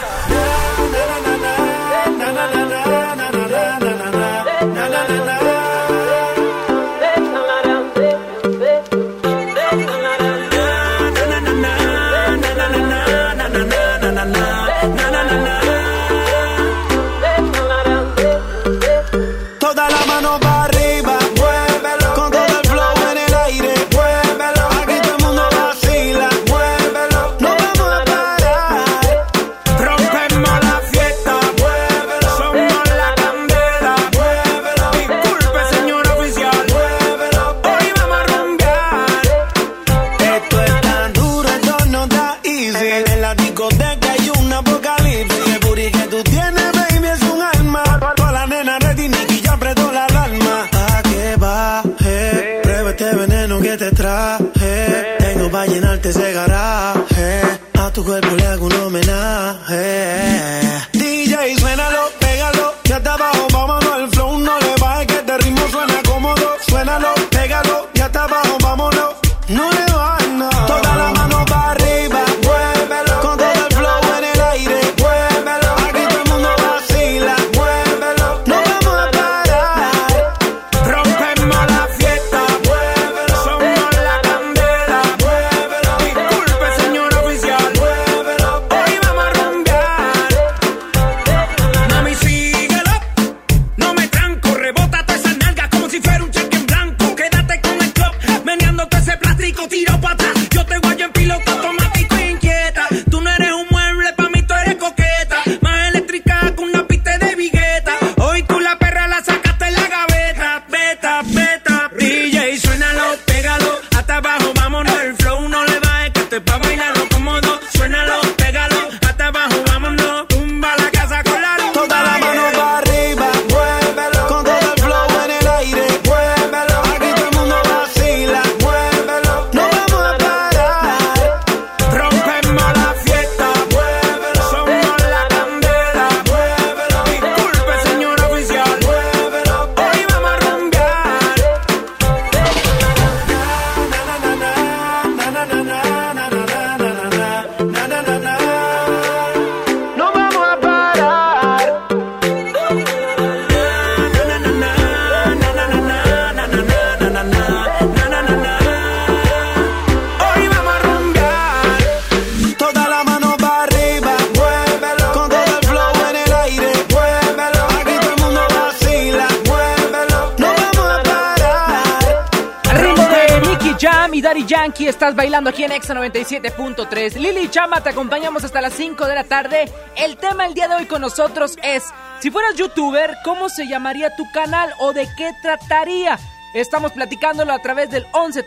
Speaker 1: Estás bailando aquí en Exa 97.3. Lili Chama, te acompañamos hasta las 5 de la tarde. El tema el día de hoy con nosotros es, si fueras youtuber, ¿cómo se llamaría tu canal o de qué trataría? Estamos platicándolo a través del 11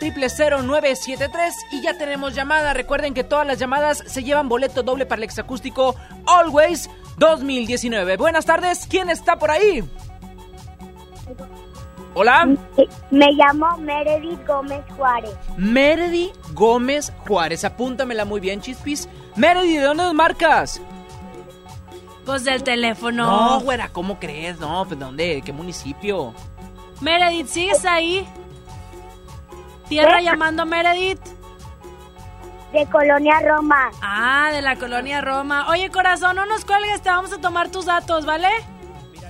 Speaker 1: 973 y ya tenemos llamada. Recuerden que todas las llamadas se llevan boleto doble para el exacústico Always 2019. Buenas tardes, ¿quién está por ahí? Hola.
Speaker 18: Me llamo Meredith Gómez Juárez.
Speaker 1: Meredith Gómez Juárez. Apúntamela muy bien, Chispis. Meredith, ¿de dónde nos marcas?
Speaker 2: Pues del teléfono.
Speaker 1: No, güera, ¿cómo crees? No, pues ¿dónde? ¿De qué municipio?
Speaker 2: Meredith, ¿sigues ahí? Tierra llamando Meredith.
Speaker 18: De Colonia Roma.
Speaker 2: Ah, de la Colonia Roma. Oye, corazón, no nos cuelgues, te vamos a tomar tus datos, ¿vale?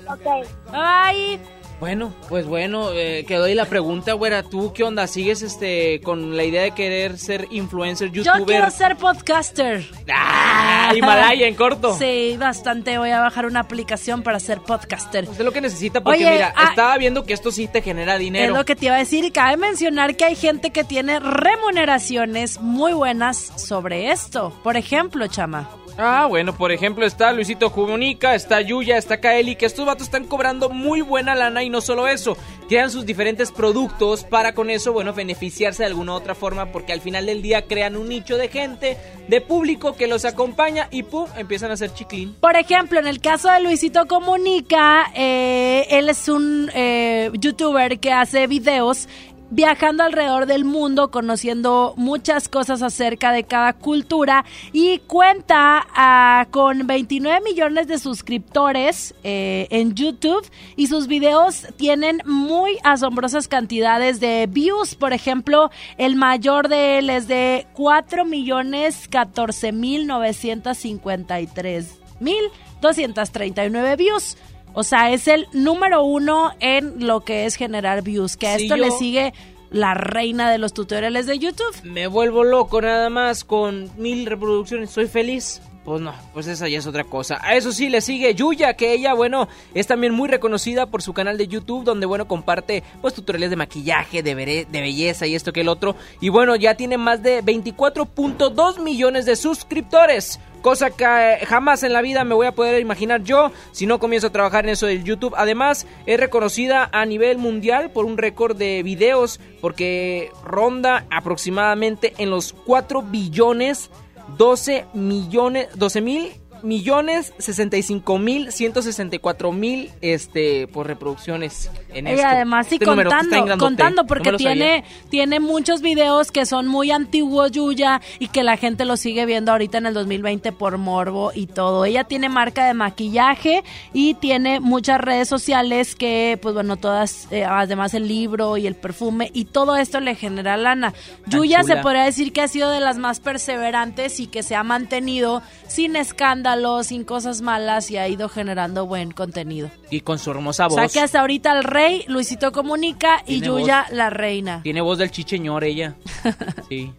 Speaker 18: Ok.
Speaker 2: Bye.
Speaker 1: Bueno, pues bueno, eh, quedó ahí la pregunta, güera. ¿Tú qué onda? ¿Sigues este con la idea de querer ser influencer, youtuber?
Speaker 2: Yo quiero ser podcaster.
Speaker 1: ¡Ah! Himalaya en corto.
Speaker 2: Sí, bastante. Voy a bajar una aplicación para ser podcaster.
Speaker 1: Pues es lo que necesita porque
Speaker 2: Oye,
Speaker 1: mira,
Speaker 2: ah,
Speaker 1: estaba viendo que esto sí te genera dinero.
Speaker 2: Es lo que te iba a decir y cabe mencionar que hay gente que tiene remuneraciones muy buenas sobre esto. Por ejemplo, Chama.
Speaker 1: Ah, bueno, por ejemplo está Luisito Comunica, está Yuya, está Kaeli, que estos vatos están cobrando muy buena lana y no solo eso, crean sus diferentes productos para con eso, bueno, beneficiarse de alguna otra forma porque al final del día crean un nicho de gente, de público que los acompaña y pum, empiezan a hacer chiclín.
Speaker 2: Por ejemplo, en el caso de Luisito Comunica, eh, él es un eh, youtuber que hace videos viajando alrededor del mundo, conociendo muchas cosas acerca de cada cultura y cuenta ah, con 29 millones de suscriptores eh, en YouTube y sus videos tienen muy asombrosas cantidades de views. Por ejemplo, el mayor de él es de 4 millones 14 mil 953 mil 239 views. O sea, es el número uno en lo que es generar views. Que a esto le sigue la reina de los tutoriales de YouTube.
Speaker 1: Me vuelvo loco nada más con mil reproducciones, soy feliz. Pues no, pues esa ya es otra cosa. A eso sí le sigue Yuya, que ella, bueno, es también muy reconocida por su canal de YouTube, donde, bueno, comparte pues tutoriales de maquillaje, de, belleza y esto que el otro. Y bueno, ya tiene más de 24.2 millones de suscriptores. Cosa que eh, jamás en la vida me voy a poder imaginar yo si no comienzo a trabajar en eso del YouTube. Además, es reconocida a nivel mundial por un récord de videos porque ronda aproximadamente en los 4 billones 12 millones 12 mil millones 65 mil 164 mil este por reproducciones en
Speaker 2: Y
Speaker 1: esto.
Speaker 2: además sí
Speaker 1: Este
Speaker 2: contando, contando porque tiene, tiene muchos videos que son muy antiguos Yuya y que la gente lo sigue viendo ahorita en el 2020 por morbo y todo. Ella tiene marca de maquillaje y tiene muchas redes sociales que pues bueno, todas, eh, además el libro y el perfume y todo esto le genera lana. Yuya se podría decir que ha sido de las más perseverantes y que se ha mantenido sin escándalos, sin cosas malas y ha ido generando buen contenido.
Speaker 1: y con su hermosa
Speaker 2: O
Speaker 1: voz.
Speaker 2: sea que hasta ahorita el rey, Luisito Comunica y Yuya
Speaker 1: voz.
Speaker 2: la reina.
Speaker 1: Tiene voz del chicheñor ella. Sí.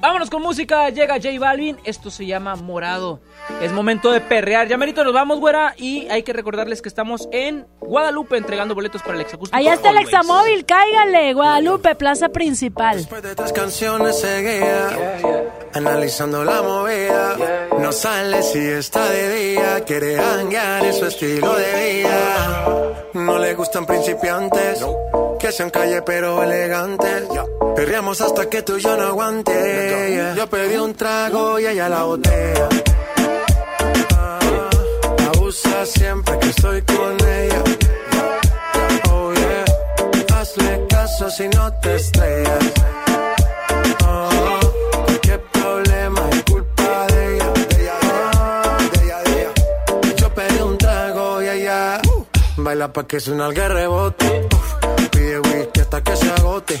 Speaker 1: Vámonos con música. Llega J Balvin. Esto se llama Morado. Es momento de perrear. Ya merito nos vamos, güera. Y hay que recordarles que estamos en Guadalupe entregando boletos para el exacústico.
Speaker 2: Allá está el examóvil, cáigale, Guadalupe, plaza principal.
Speaker 6: Tres canciones seguía, analizando la movida. No sale si está de día, quiere hanguear, es su estilo de vida. No le gustan principiantes, que sean calle pero elegantes. Perreamos hasta que tú y yo no aguante. Yo pedí un trago y ella la botella. Ah, abusa siempre que estoy con ella. Oh yeah, hazle caso si no te estrellas. Oh, qué problema es culpa de ella. De ella, de ella, de ella. Yo pedí un trago y ella baila pa' que suena el rebote. Pide whisky hasta que se agote.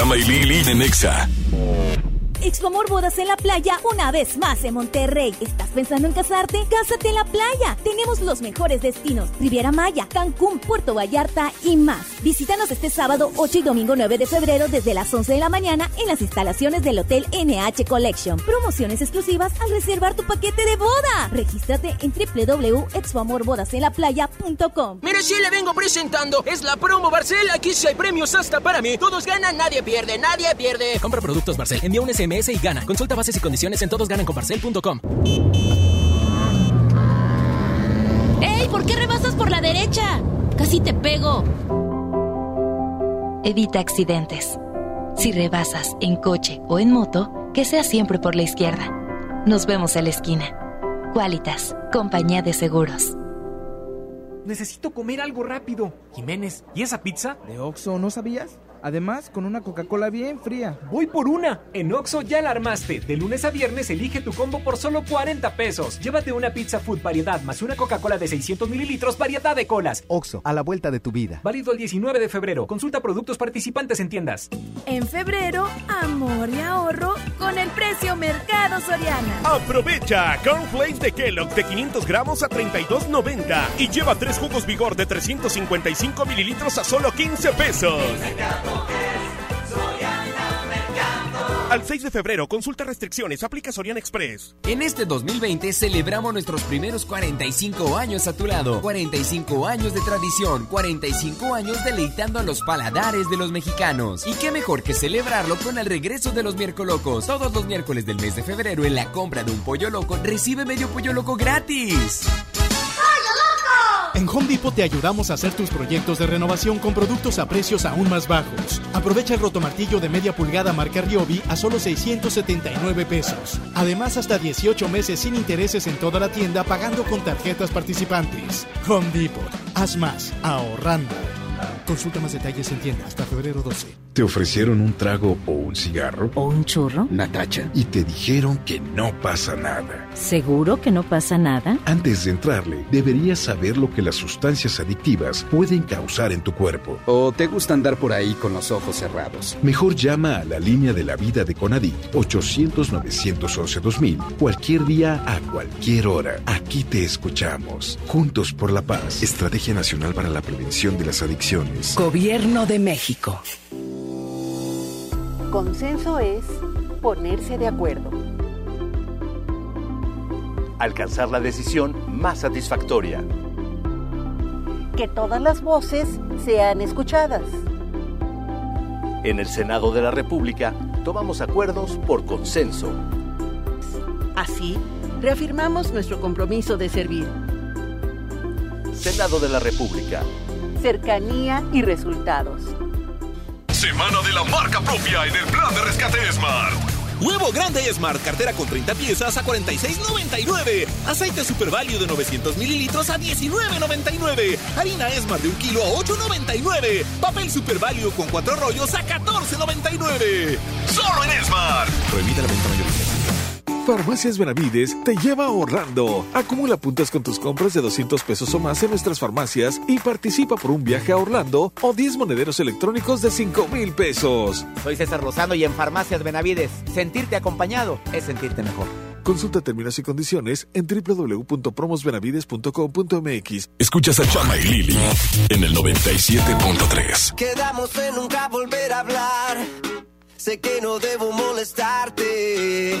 Speaker 8: Chama y Lili de Nexa.
Speaker 60: Expo Amor Bodas en la playa una vez más en Monterrey. ¿Estás pensando en casarte? Cásate en la playa. Tenemos los mejores destinos. Riviera Maya, Cancún, Puerto Vallarta y más. Visítanos este sábado 8 y domingo 9 de febrero desde las 11 de la mañana en las instalaciones del Hotel NH Collection. Promociones exclusivas al reservar tu paquete de boda. Regístrate en www.expoamorbodasenlaplaya.com.
Speaker 31: Mira, si le vengo presentando, es la promo Barcel. Aquí sí hay premios hasta para mí. Todos ganan, nadie pierde, nadie pierde.
Speaker 61: Compra productos Barcel, envía un SMS y gana. Consulta bases y condiciones en todosgananconbarcel.com.
Speaker 60: ¡Ey! ¿Por qué rebasas por la derecha? Casi te pego.
Speaker 62: Evita accidentes. Si rebasas en coche o en moto, que sea siempre por la izquierda. Nos vemos en la esquina. Qualitas, compañía de seguros.
Speaker 63: Necesito comer algo rápido. Jiménez, ¿y esa pizza?
Speaker 34: ¿De Oxxo no sabías? Además, con una Coca-Cola bien fría.
Speaker 63: Voy por una. En Oxo ya la armaste. De lunes a viernes elige tu combo por solo 40 pesos. Llévate una pizza food variedad más una Coca-Cola de 600 mililitros variedad de colas.
Speaker 64: Oxo, a la vuelta de tu vida.
Speaker 63: Válido el 19 de febrero. Consulta productos participantes en tiendas.
Speaker 60: En febrero, amor y ahorro con el precio Mercado Soriana.
Speaker 65: Aprovecha Cornflakes de Kellogg de 500 gramos a 32.90 y lleva tres jugos Vigor de 355 mililitros a solo 15 pesos. Al 6 de febrero, consulta restricciones, aplica Soriana Express.
Speaker 66: En este 2020 celebramos nuestros primeros 45 años a tu lado. 45 años de tradición, 45 años deleitando a los paladares de los mexicanos. Y qué mejor que celebrarlo con el regreso de los miércolocos. Todos los miércoles del mes de febrero en la compra de un pollo loco recibe medio pollo loco gratis.
Speaker 10: En Home Depot te ayudamos a hacer tus proyectos de renovación con productos a precios aún más bajos. Aprovecha el rotomartillo de media pulgada marca Ryobi a solo 679 pesos. Además, hasta 18 meses sin intereses en toda la tienda pagando con tarjetas participantes. Home Depot. Haz más, ahorrando. Consulta más detalles en tienda hasta febrero 12.
Speaker 9: ¿Te ofrecieron un trago o un cigarro?
Speaker 67: ¿O un churro?
Speaker 9: Natacha. Y te dijeron que no pasa nada.
Speaker 67: ¿Seguro que no pasa nada?
Speaker 9: Antes de entrarle, deberías saber lo que las sustancias adictivas pueden causar en tu cuerpo.
Speaker 58: ¿O te gusta andar por ahí con los ojos cerrados?
Speaker 9: Mejor llama a la línea de la vida de Conadic 800-911-2000 cualquier día a cualquier hora. Aquí te escuchamos. Juntos por la paz. Estrategia Nacional para la Prevención de las Adicciones.
Speaker 16: Gobierno de México.
Speaker 68: Consenso es ponerse de acuerdo.
Speaker 69: Alcanzar la decisión más satisfactoria.
Speaker 68: Que todas las voces sean escuchadas.
Speaker 69: En el Senado de la República tomamos acuerdos por consenso.
Speaker 68: Así, reafirmamos nuestro compromiso de servir.
Speaker 69: Senado de la República.
Speaker 68: Cercanía y resultados.
Speaker 8: Semana de la marca propia en el plan de rescate Smart.
Speaker 70: Huevo grande Smart, cartera con 30 piezas a 46.99. Aceite Super Value de 900 mililitros a 19.99. Harina Smart de un kilo a 8.99. Papel Super Value con cuatro rollos a 14.99. Solo en Smart. Prohibida la venta mayorista.
Speaker 9: Farmacias Benavides te lleva a Orlando. Acumula puntos con tus compras de 200 pesos o más en nuestras farmacias y participa por un viaje a Orlando o 10 monederos electrónicos de 5 mil pesos.
Speaker 69: Soy César Lozano y en Farmacias Benavides, sentirte acompañado es sentirte mejor.
Speaker 9: Consulta términos y condiciones en www.promosbenavides.com.mx.
Speaker 8: Escuchas a Chama y Lili en el 97.3.
Speaker 20: Quedamos en nunca volver a hablar. Sé que no debo molestarte.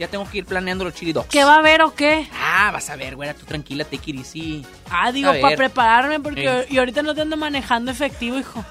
Speaker 1: Ya tengo que ir planeando los chili dogs.
Speaker 2: ¿Qué va a haber o qué?
Speaker 1: Ah, vas a ver, güera, tú tranquila, te easy.
Speaker 2: Ah, digo, para prepararme, porque y ahorita no te ando manejando efectivo, hijo.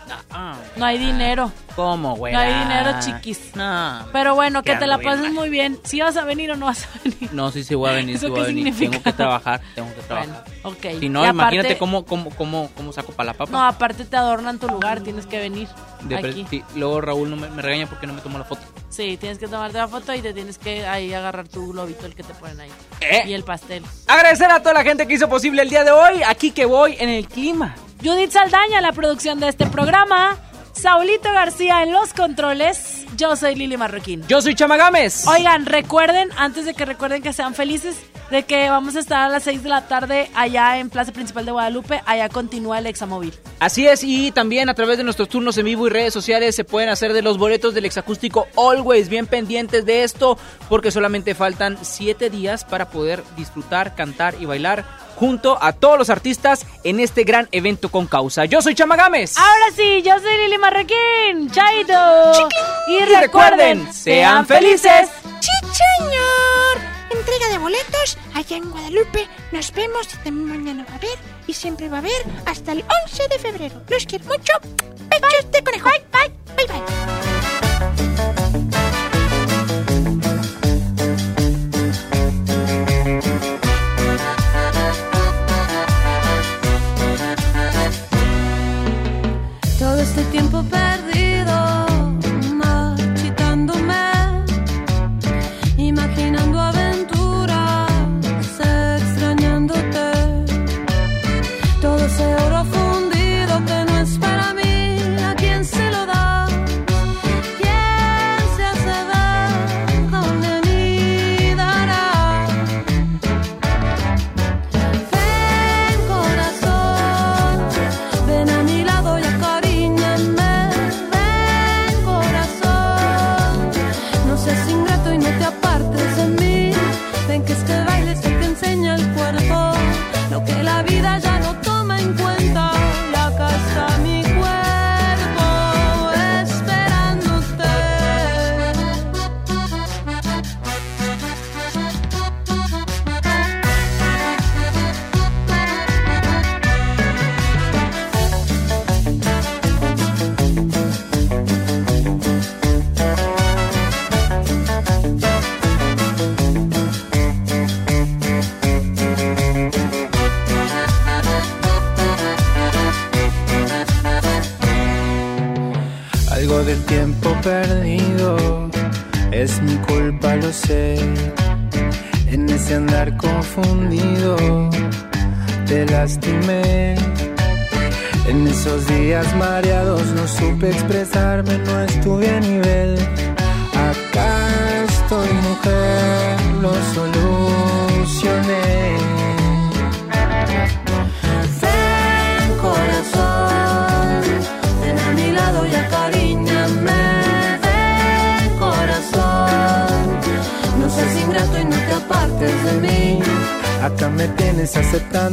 Speaker 2: No hay dinero.
Speaker 1: ¿Cómo,
Speaker 2: No
Speaker 1: güera?
Speaker 2: hay dinero, chiquis.
Speaker 1: No.
Speaker 2: Pero bueno, que te la
Speaker 1: bien
Speaker 2: pases muy bien. ¿Sí vas a venir o no vas a venir?
Speaker 1: No, sí, sí voy a venir,
Speaker 2: ¿Eso
Speaker 1: sí voy a venir.
Speaker 2: significa?
Speaker 1: Tengo que trabajar, tengo que trabajar.
Speaker 2: Ok.
Speaker 1: Si no, imagínate cómo, cómo, cómo, cómo saco para la papa.
Speaker 2: No, aparte te adornan tu lugar, tienes que venir
Speaker 1: De
Speaker 2: aquí.
Speaker 1: sí, luego Raúl no me, me regaña porque no me tomo la foto.
Speaker 2: Sí, tienes que tomarte la foto y te tienes que ahí agarrar tu globito, el que te ponen ahí.
Speaker 1: ¿Eh?
Speaker 2: Y el pastel.
Speaker 1: Agradecer a toda la gente que hizo posible el día de hoy. Aquí que voy en el clima.
Speaker 2: Judith Saldaña, la producción de este programa. Saulito García en los controles. Yo soy Lili Marroquín.
Speaker 1: Yo soy Chama Gámez.
Speaker 2: Oigan, recuerden, antes de que recuerden que sean felices, de que vamos a estar a las 6 de la tarde allá en Plaza Principal de Guadalupe. Allá continúa el Examóvil.
Speaker 1: Así es, y también a través de nuestros turnos en vivo y redes sociales se pueden hacer de los boletos del exacústico Always. Bien pendientes de esto, porque solamente faltan 7 días para poder disfrutar, cantar y bailar junto a todos los artistas en este gran evento con causa. Yo soy Chama Gámez.
Speaker 2: Ahora sí, yo soy Lili Marroquín. Chaito. Y
Speaker 1: Y
Speaker 2: recuerden,
Speaker 1: sean felices.
Speaker 55: Sí, señor. Entrega de boletos allá en Guadalupe. Nos vemos y también mañana va a haber. Y siempre va a haber hasta el 11 de febrero. Los quiero mucho. Besos de conejo. Bye, bye. Bye, bye.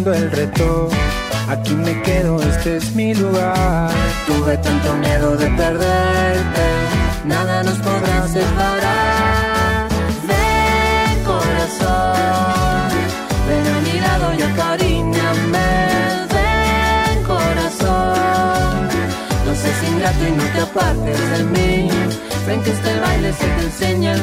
Speaker 71: Aceptando el reto. Aquí me quedo, este es mi lugar.
Speaker 38: Tuve tanto miedo de perderte, nada nos podrá separar. Ven corazón, ven a mi lado y acariñame. Ven corazón, no seas ingrato y no te apartes de mí. Ven que este baile se te enseña el